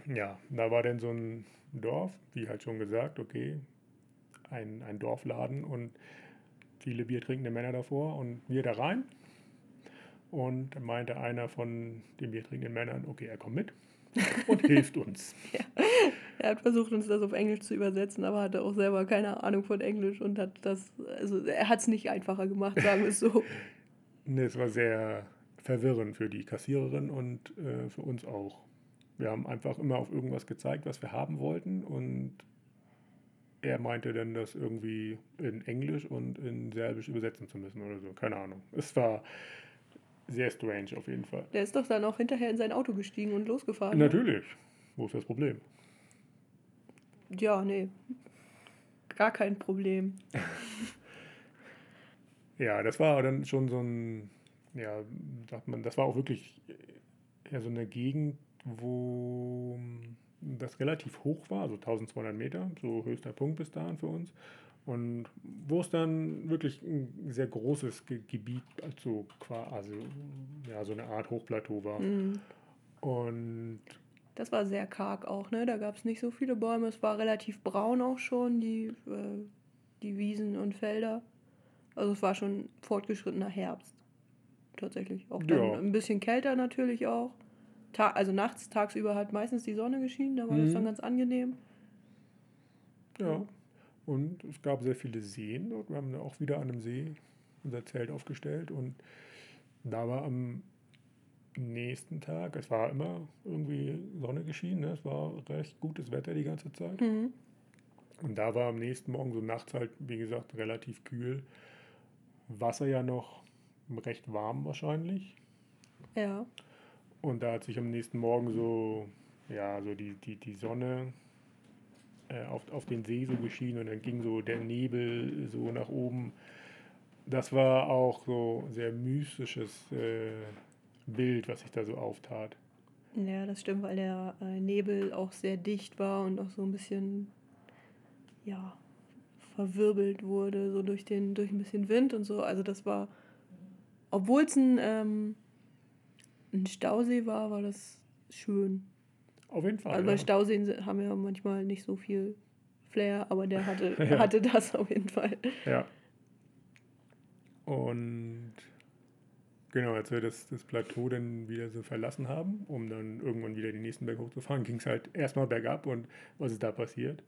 ja, da war dann so ein Dorf, wie halt schon gesagt, okay, ein, ein Dorfladen und viele biertrinkende Männer davor und wir da rein. Und meinte einer von den biertrinkenden Männern, okay, er kommt mit und hilft uns. Er hat versucht, uns das auf Englisch zu übersetzen, aber hatte auch selber keine Ahnung von Englisch und hat das, also er hat es nicht einfacher gemacht, sagen wir es so. Nee, Es war sehr verwirrend für die Kassiererin und äh, für uns auch. Wir haben einfach immer auf irgendwas gezeigt, was wir haben wollten und er meinte dann, das irgendwie in Englisch und in Serbisch übersetzen zu müssen oder so. Keine Ahnung. Es war sehr strange auf jeden Fall. Der ist doch dann auch hinterher in sein Auto gestiegen und losgefahren. ne? Natürlich. Wo ist das Problem? Ja, nee. Gar kein Problem. Ja, das war dann schon so ein, ja, sagt man, das war auch wirklich eher so eine Gegend, wo das relativ hoch war, also 1200 Meter, so höchster Punkt bis dahin für uns. Und wo es dann wirklich ein sehr großes Ge Gebiet, also, qua- also ja, so eine Art Hochplateau war. Mhm. Und Das war sehr karg auch, ne? Da gab es nicht so viele Bäume. Es war relativ braun auch schon, die, äh, die Wiesen und Felder. Also es war schon fortgeschrittener Herbst. Tatsächlich. Auch dann Ja. ein bisschen kälter natürlich auch. Ta also nachts, tagsüber hat meistens die Sonne geschienen, da war das Mhm. dann ganz angenehm. Ja. Und es gab sehr viele Seen dort. Wir haben auch wieder an einem See unser Zelt aufgestellt und da war am nächsten Tag, es war immer irgendwie Sonne geschienen, ne? es war recht gutes Wetter die ganze Zeit. Mhm. Und da war am nächsten Morgen so nachts halt, wie gesagt, relativ kühl. Wasser ja noch recht warm wahrscheinlich. Ja. Und da hat sich am nächsten Morgen so, ja, so die, die, die Sonne äh, auf, auf den See so geschienen und dann ging so der Nebel so nach oben. Das war auch so ein sehr mystisches äh, Bild, was sich da so auftat. Ja, das stimmt, weil der äh, Nebel auch sehr dicht war und auch so ein bisschen, ja, verwirbelt wurde, so durch, den, durch ein bisschen Wind und so. Also das war, obwohl es ein, ähm, ein Stausee war, war das schön. Auf jeden Fall. Also ja. bei Stauseen haben ja manchmal nicht so viel Flair, aber der hatte, Ja. hatte das auf jeden Fall. Ja. Und genau, als wir das, das Plateau dann wieder so verlassen haben, um dann irgendwann wieder den nächsten Berg hochzufahren, ging es halt erstmal bergab und was ist da passiert?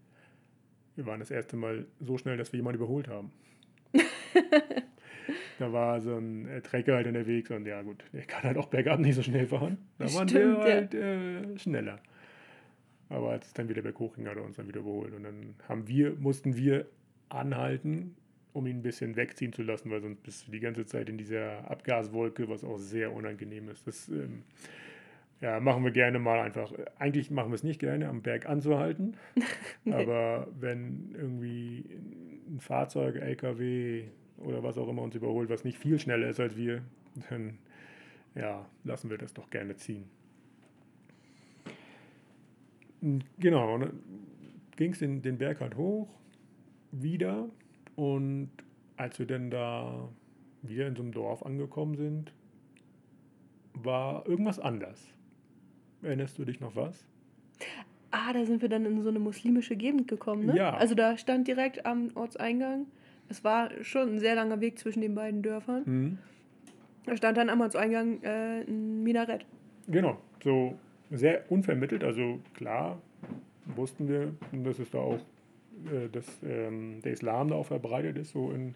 Wir waren das erste Mal so schnell, dass wir jemanden überholt haben. da war so ein äh, Trecker halt unterwegs und ja gut, der kann halt auch bergab nicht so schnell fahren. Da waren Stimmt, wir ja. halt äh, schneller. Aber als es dann wieder berghoch ging, hat er uns dann wieder überholt. Und dann haben wir, mussten wir anhalten, um ihn ein bisschen wegziehen zu lassen, weil sonst bist du die ganze Zeit in dieser Abgaswolke, was auch sehr unangenehm ist. Das ähm, ja, machen wir gerne mal einfach. Eigentlich machen wir es nicht gerne, am Berg anzuhalten. Nee. Aber wenn irgendwie ein Fahrzeug, LKW oder was auch immer uns überholt, was nicht viel schneller ist als wir, dann ja, lassen wir das doch gerne ziehen. Genau, dann ging es den, den Berg halt hoch, wieder. Und als wir dann da wieder in so einem Dorf angekommen sind, war irgendwas anders. Erinnerst du dich noch was? Ah, da sind wir dann in so eine muslimische Gegend gekommen, ne? Ja. Also da stand direkt am Ortseingang, es war schon ein sehr langer Weg zwischen den beiden Dörfern. Mhm. Da stand dann am Ortseingang äh, ein Minarett. Genau, so sehr unvermittelt. Also klar wussten wir, dass es da auch, äh, dass ähm, der Islam da auch verbreitet ist, so in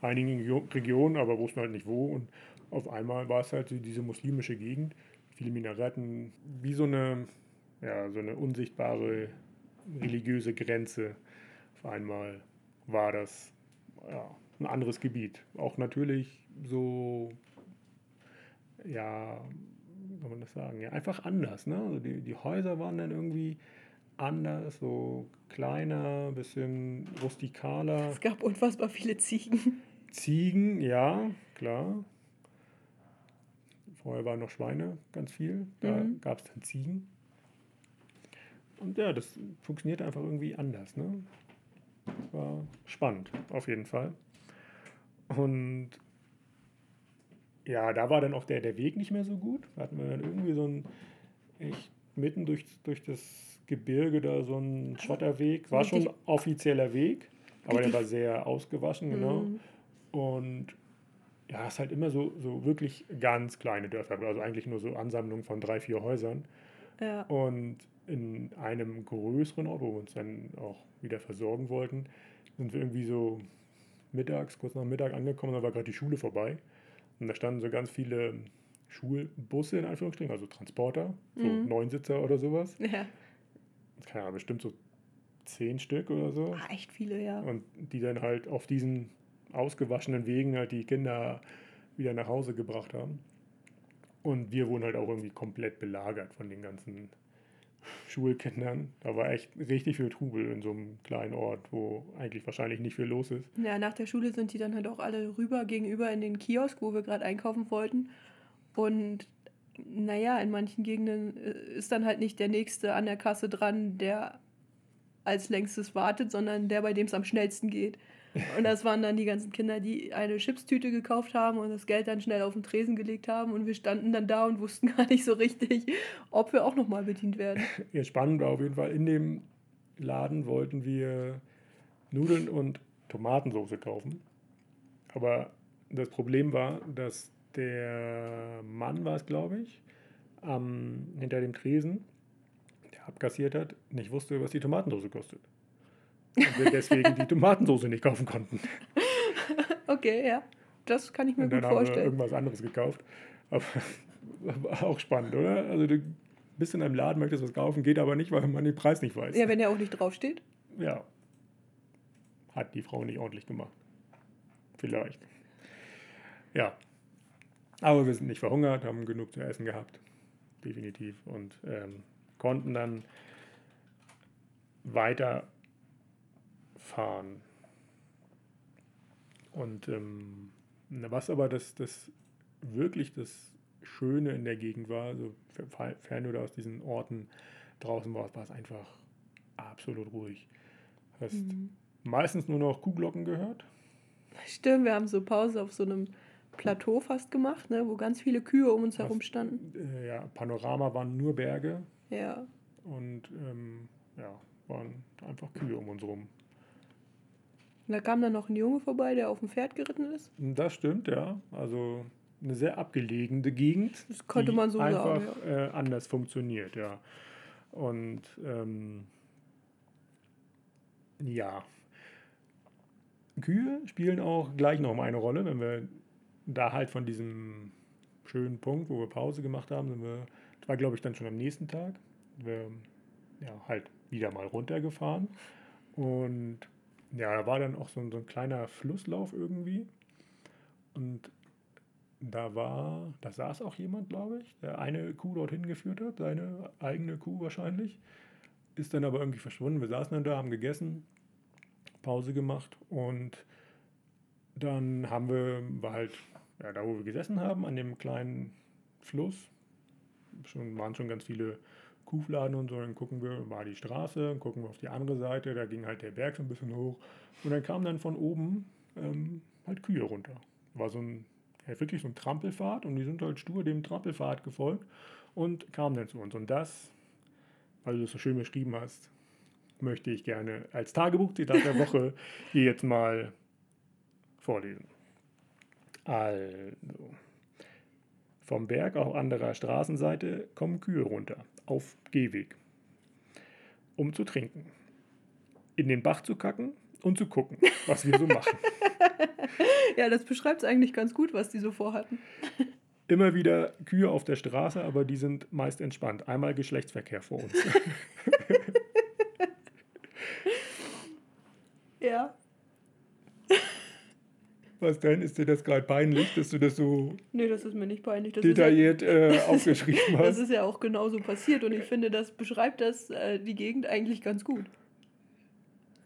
einigen Regio- Regionen, aber wussten halt nicht wo. Und auf einmal war es halt diese muslimische Gegend, viele Minaretten, wie so eine, ja, so eine unsichtbare religiöse Grenze. Auf einmal war das ja, ein anderes Gebiet. Auch natürlich so ja, wie soll man das sagen? Ja, einfach anders. Ne? Also die, die Häuser waren dann irgendwie anders, so kleiner, bisschen rustikaler. Es gab unfassbar viele Ziegen. Ziegen, ja, klar. Vorher waren noch Schweine ganz viel. Da Mhm. gab es dann Ziegen. Und ja, das funktioniert einfach irgendwie anders. Ne? War spannend, auf jeden Fall. Und ja, da war dann auch der, der Weg nicht mehr so gut. Da hatten wir dann irgendwie so ein echt mitten durch, durch das Gebirge da so ein Schotterweg. War schon Richtig- offizieller Weg, aber der war sehr ausgewaschen, genau. Mhm. Und ja, es ist halt immer so, so wirklich ganz kleine Dörfer, also eigentlich nur so Ansammlungen von drei, vier Häusern. Ja. Und in einem größeren Ort, wo wir uns dann auch wieder versorgen wollten, sind wir irgendwie so mittags, kurz nach Mittag angekommen, da war gerade die Schule vorbei. Und da standen so ganz viele Schulbusse in Anführungsstrichen, also Transporter, so Mhm. Neunsitzer oder sowas. ja. Keine Ahnung, bestimmt so zehn Stück oder so. Ah, echt viele, ja. Und die dann halt auf diesen ausgewaschenen Wegen halt die Kinder wieder nach Hause gebracht haben. Und wir wurden halt auch irgendwie komplett belagert von den ganzen Schulkindern. Da war echt richtig viel Trubel in so einem kleinen Ort, wo eigentlich wahrscheinlich nicht viel los ist. Ja, nach der Schule sind die dann halt auch alle rüber gegenüber in den Kiosk, wo wir gerade einkaufen wollten. Und naja, in manchen Gegenden äh, ist dann halt nicht der Nächste an der Kasse dran, der als längstes wartet, sondern der, bei dem es am schnellsten geht. Und das waren dann die ganzen Kinder, die eine Chipstüte gekauft haben und das Geld dann schnell auf den Tresen gelegt haben. Und wir standen dann da und wussten gar nicht so richtig, ob wir auch nochmal bedient werden. Ja, spannend war auf jeden Fall, in dem Laden wollten wir Nudeln und Tomatensauce kaufen. Aber das Problem war, dass der Mann war es, glaube ich, am, hinter dem Tresen, der abkassiert hat, nicht wusste, was die Tomatensauce kostet. Und wir deswegen die Tomatensauce nicht kaufen konnten. Okay, ja. Das kann ich mir Und gut dann haben wir vorstellen. irgendwas anderes gekauft. Aber auch spannend, oder? Also du bist in einem Laden, möchtest was kaufen, geht aber nicht, weil man den Preis nicht weiß. Ja, wenn er auch nicht draufsteht. Ja. Hat die Frau nicht ordentlich gemacht. Vielleicht. Ja. Aber wir sind nicht verhungert, haben genug zu essen gehabt. Definitiv. Und ähm, konnten dann weiterfahren. Und ähm, was aber das, das wirklich das Schöne in der Gegend war, also fern oder aus diesen Orten draußen war, war es einfach absolut ruhig. Hast mhm. meistens nur noch Kuhglocken gehört. Stimmt, wir haben so Pause auf so einem Plateau fast gemacht, ne, wo ganz viele Kühe um uns Was, herum standen. Äh, ja, Panorama waren nur Berge. Ja. Und ähm, ja, waren einfach Kühe um uns herum. Und da kam dann noch ein Junge vorbei, der auf dem Pferd geritten ist. Das stimmt, ja. Also eine sehr abgelegene Gegend. Das konnte man so einfach, sagen. Ja. Äh, anders funktioniert, ja. Und ähm, ja. Kühe spielen auch gleich noch mal eine Rolle, wenn wir da halt von diesem schönen Punkt, wo wir Pause gemacht haben, sind wir, das war glaube ich dann schon am nächsten Tag, wir ja halt wieder mal runtergefahren und ja, da war dann auch so, so ein kleiner Flusslauf irgendwie und da war, da saß auch jemand, glaube ich, der eine Kuh dorthin geführt hat, seine eigene Kuh wahrscheinlich, ist dann aber irgendwie verschwunden. Wir saßen dann da, haben gegessen, Pause gemacht und dann haben wir, war halt, ja, da wo wir gesessen haben, an dem kleinen Fluss, schon, waren schon ganz viele Kuhfladen und so, dann gucken wir, war die Straße, dann gucken wir auf die andere Seite, da ging halt der Berg so ein bisschen hoch und dann kam dann von oben ähm, halt Kühe runter. War so ein ja, wirklich so ein Trampelfahrt und die sind halt stur dem Trampelfahrt gefolgt und kamen dann zu uns. Und das, weil du es so schön beschrieben hast, möchte ich gerne als Tagebuchzitat der Woche hier jetzt mal vorlesen. Also, vom Berg auf anderer Straßenseite kommen Kühe runter, auf Gehweg, um zu trinken, in den Bach zu kacken und zu gucken, was wir so machen. ja, das beschreibt es eigentlich ganz gut, was die so vorhatten. Immer wieder Kühe auf der Straße, aber die sind meist entspannt. Einmal Geschlechtsverkehr vor uns. ja. Was denn? Ist dir das gerade peinlich, dass du das so nee, das ist mir nicht peinlich. Das detailliert ja, äh, aufgeschrieben hast? Das ist ja auch genauso passiert und ich finde, das beschreibt das äh, die Gegend eigentlich ganz gut.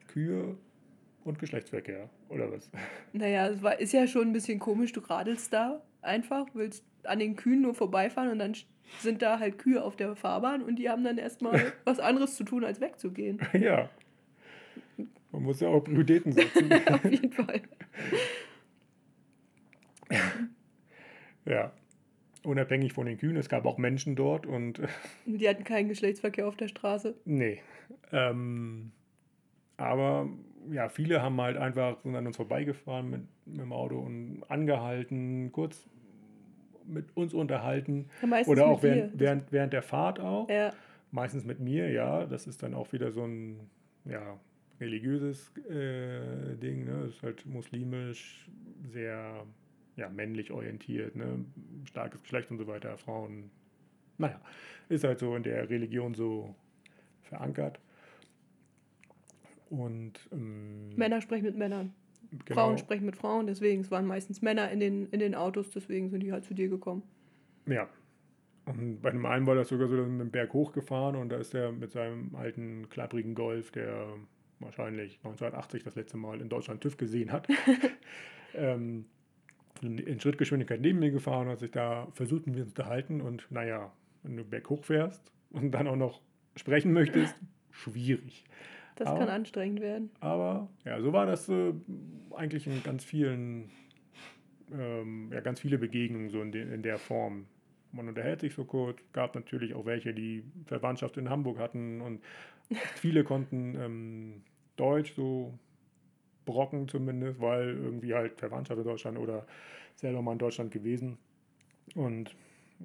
Kühe und Geschlechtsverkehr, oder was? Naja, es war, ist ja schon ein bisschen komisch, du radelst da einfach, willst an den Kühen nur vorbeifahren und dann sind da halt Kühe auf der Fahrbahn und die haben dann erstmal was anderes zu tun, als wegzugehen. Ja. Man muss ja auch Prioritäten setzen. auf jeden Fall. Ja. Unabhängig von den Kühen, es gab auch Menschen dort und. Die hatten keinen Geschlechtsverkehr auf der Straße. Nee. Ähm, aber ja, viele haben halt einfach sind an uns vorbeigefahren mit, mit dem Auto und angehalten, kurz mit uns unterhalten. Ja, Oder auch während, während, während der Fahrt auch. Ja. Meistens mit mir, ja. Das ist dann auch wieder so ein ja, religiöses äh, Ding. Ne? Das ist halt muslimisch, sehr ja, männlich orientiert, ne? starkes Geschlecht und so weiter. Frauen, naja, ist halt so in der Religion so verankert. Und, ähm, Männer sprechen mit Männern. Genau. Frauen sprechen mit Frauen, deswegen, es waren meistens Männer in den, in den Autos, deswegen sind die halt zu dir gekommen. Ja. Und bei dem einen war das sogar so, dass den Berg hochgefahren und da ist er mit seinem alten, klapprigen Golf, der wahrscheinlich 1980 das letzte Mal in Deutschland TÜV gesehen hat, ähm, in Schrittgeschwindigkeit neben mir gefahren, hat sich da versucht, mit mir zu unterhalten und naja, wenn du Berg hochfährst und dann auch noch sprechen möchtest, schwierig. Das aber, kann anstrengend werden. Aber ja, so war das äh, eigentlich in ganz vielen, ähm, ja, ganz viele Begegnungen so in, de, in der Form. Man unterhält sich so kurz, gab natürlich auch welche, die Verwandtschaft in Hamburg hatten und viele konnten ähm, Deutsch so Brocken zumindest, weil irgendwie halt Verwandtschaft in Deutschland oder selber mal in Deutschland gewesen. Und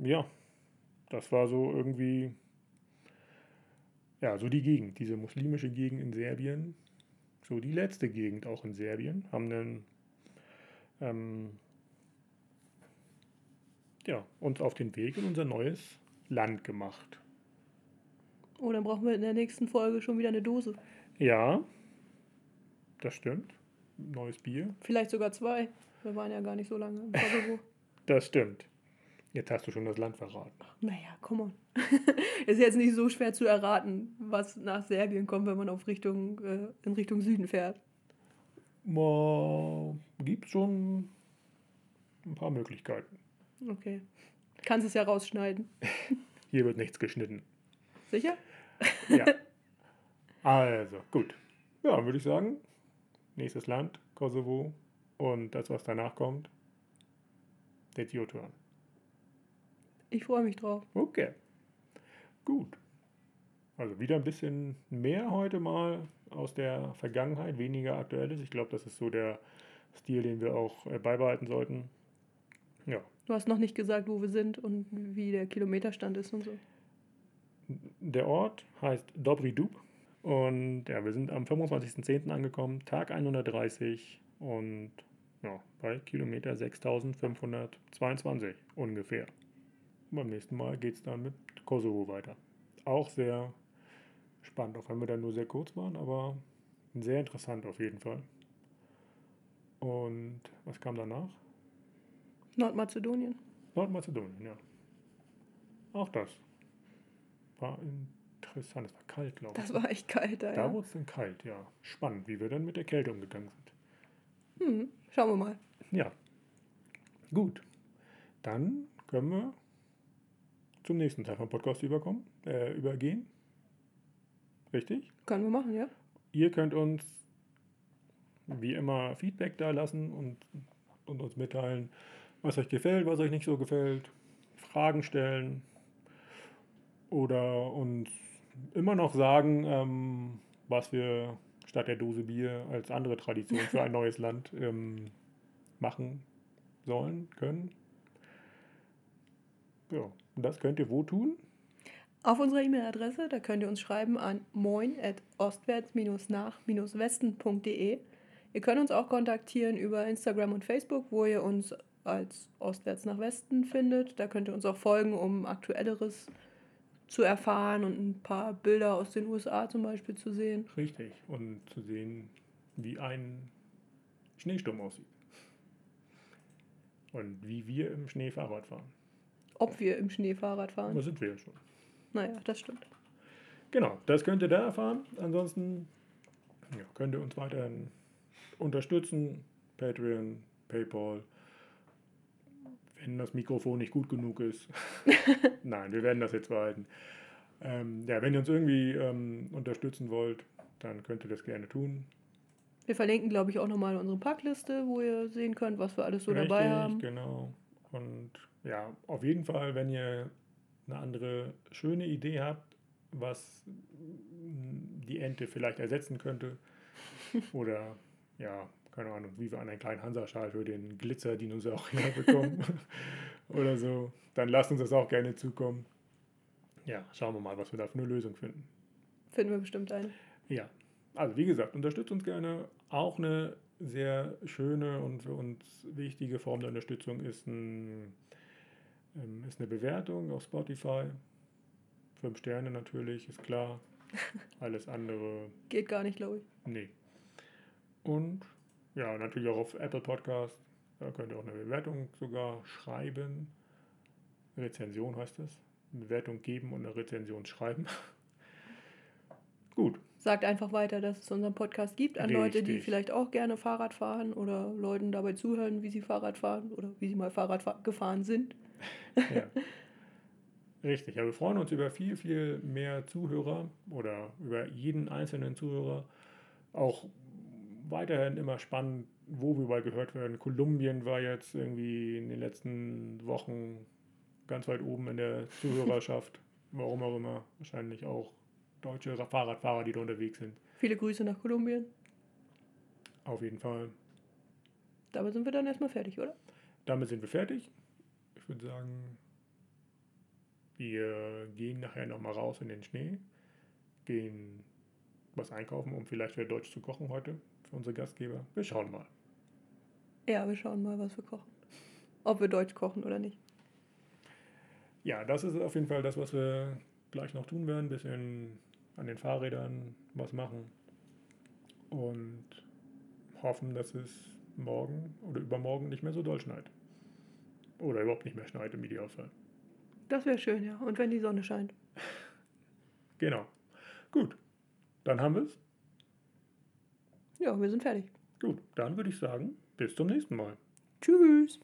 ja, das war so irgendwie ja, so die Gegend, diese muslimische Gegend in Serbien, so die letzte Gegend auch in Serbien, haben dann ähm, ja, uns auf den Weg in unser neues Land gemacht. Oh, dann brauchen wir in der nächsten Folge schon wieder eine Dose. Ja, das stimmt. Neues Bier. Vielleicht sogar zwei. Wir waren ja gar nicht so lange im Kosovo. Das stimmt. Jetzt hast du schon das Land verraten. naja, komm on. ist jetzt nicht so schwer zu erraten, was nach Serbien kommt, wenn man auf Richtung, äh, in Richtung Süden fährt. Gibt schon ein paar Möglichkeiten. Okay. Kannst es ja rausschneiden. Hier wird nichts geschnitten. Sicher? Ja. Also, gut. Ja, würde ich sagen, nächstes Land, Kosovo. Und das, was danach kommt, that's your turn. Ich freue mich drauf. Okay. Gut. Also wieder ein bisschen mehr heute mal aus der Vergangenheit, weniger aktuelles. Ich glaube, das ist so der Stil, den wir auch äh, beibehalten sollten. Ja. Du hast noch nicht gesagt, wo wir sind und wie der Kilometerstand ist und so. Der Ort heißt Dobri Dub und ja, wir sind am 25.10. angekommen, Tag 130 und ja, bei Kilometer 6522 ungefähr. beim nächsten Mal geht es dann mit Kosovo weiter. Auch sehr spannend, auch wenn wir dann nur sehr kurz waren, aber sehr interessant auf jeden Fall. Und was kam danach? Nordmazedonien. Nordmazedonien, ja. Auch das war interessant. Es war kalt, glaube ich. Das war echt kalt, da. Da ja. wurde es dann kalt, ja. Spannend, wie wir dann mit der Kälte umgegangen sind. Hm, schauen wir mal. Ja. Gut. Dann können wir zum nächsten Teil vom Podcast überkommen, äh, übergehen. Richtig? Können wir machen, ja. Ihr könnt uns wie immer Feedback da lassen und, und uns mitteilen, was euch gefällt, was euch nicht so gefällt, Fragen stellen oder uns immer noch sagen, ähm, was wir statt der Dose Bier als andere Tradition für ein neues Land ähm, machen sollen, können. Ja, und das könnt ihr wo tun? Auf unserer E-Mail-Adresse, da könnt ihr uns schreiben an moin.ostwärts-nach-westen.de. Ihr könnt uns auch kontaktieren über Instagram und Facebook, wo ihr uns als Ostwärts nach Westen findet. Da könnt ihr uns auch folgen, um aktuelleres zu erfahren und ein paar Bilder aus den USA zum Beispiel zu sehen. Richtig, und zu sehen, wie ein Schneesturm aussieht. Und wie wir im Schnee Fahrrad fahren. Ob wir im Schnee Fahrrad fahren? Da sind wir ja schon. Naja, das stimmt. Genau, das könnt ihr da erfahren. Ansonsten ja, könnt ihr uns weiterhin unterstützen. Patreon, PayPal, wenn das Mikrofon nicht gut genug ist. Nein, wir werden das jetzt behalten. Ähm, ja, wenn ihr uns irgendwie ähm, unterstützen wollt, dann könnt ihr das gerne tun. Wir verlinken, glaube ich, auch nochmal unsere Packliste, wo ihr sehen könnt, was wir alles so Richtig, dabei haben. genau. Und ja, auf jeden Fall, wenn ihr eine andere schöne Idee habt, was die Ente vielleicht ersetzen könnte oder ja, keine Ahnung, wie wir an einen kleinen Hansaschal für den Glitzer-Dinosaurier bekommen oder so, dann lasst uns das auch gerne zukommen. Ja, schauen wir mal, was wir da für eine Lösung finden. Finden wir bestimmt eine. Ja, also wie gesagt, unterstützt uns gerne. Auch eine sehr schöne und für uns wichtige Form der Unterstützung ist, ein, ähm, ist eine Bewertung auf Spotify. Fünf Sterne natürlich, ist klar. Alles andere. Geht gar nicht, glaube ich. Nee. Und ja, natürlich auch auf Apple Podcast. Da könnt ihr auch eine Bewertung sogar schreiben. Rezension heißt das. Eine Bewertung geben und eine Rezension schreiben. Gut. Sagt einfach weiter, dass es unseren Podcast gibt an Richtig. Leute, die vielleicht auch gerne Fahrrad fahren oder Leuten dabei zuhören, wie sie Fahrrad fahren oder wie sie mal Fahrrad gefahren sind. Ja. Richtig, ja, wir freuen uns über viel, viel mehr Zuhörer oder über jeden einzelnen Zuhörer. Auch weiterhin immer spannend, wo wir überall gehört werden. Kolumbien war jetzt irgendwie in den letzten Wochen ganz weit oben in der Zuhörerschaft. Warum auch immer. Wahrscheinlich auch deutsche Fahrradfahrer, die da unterwegs sind. Viele Grüße nach Kolumbien. Auf jeden Fall. Damit sind wir dann erstmal fertig, oder? Damit sind wir fertig. Ich würde sagen, wir gehen nachher nochmal raus in den Schnee, gehen was einkaufen, um vielleicht wieder Deutsch zu kochen heute unsere Gastgeber. Wir schauen mal. Ja, wir schauen mal, was wir kochen. Ob wir Deutsch kochen oder nicht. ja, das ist auf jeden Fall das, was wir gleich noch tun werden. Ein bisschen an den Fahrrädern was machen. Und hoffen, dass es morgen oder übermorgen nicht mehr so doll schneit. Oder überhaupt nicht mehr schneit im Idealfall. Das wäre schön, ja. Und wenn die Sonne scheint. Genau. Gut. Dann haben wir es. Ja, wir sind fertig. Gut, dann würde ich sagen, bis zum nächsten Mal. Tschüss.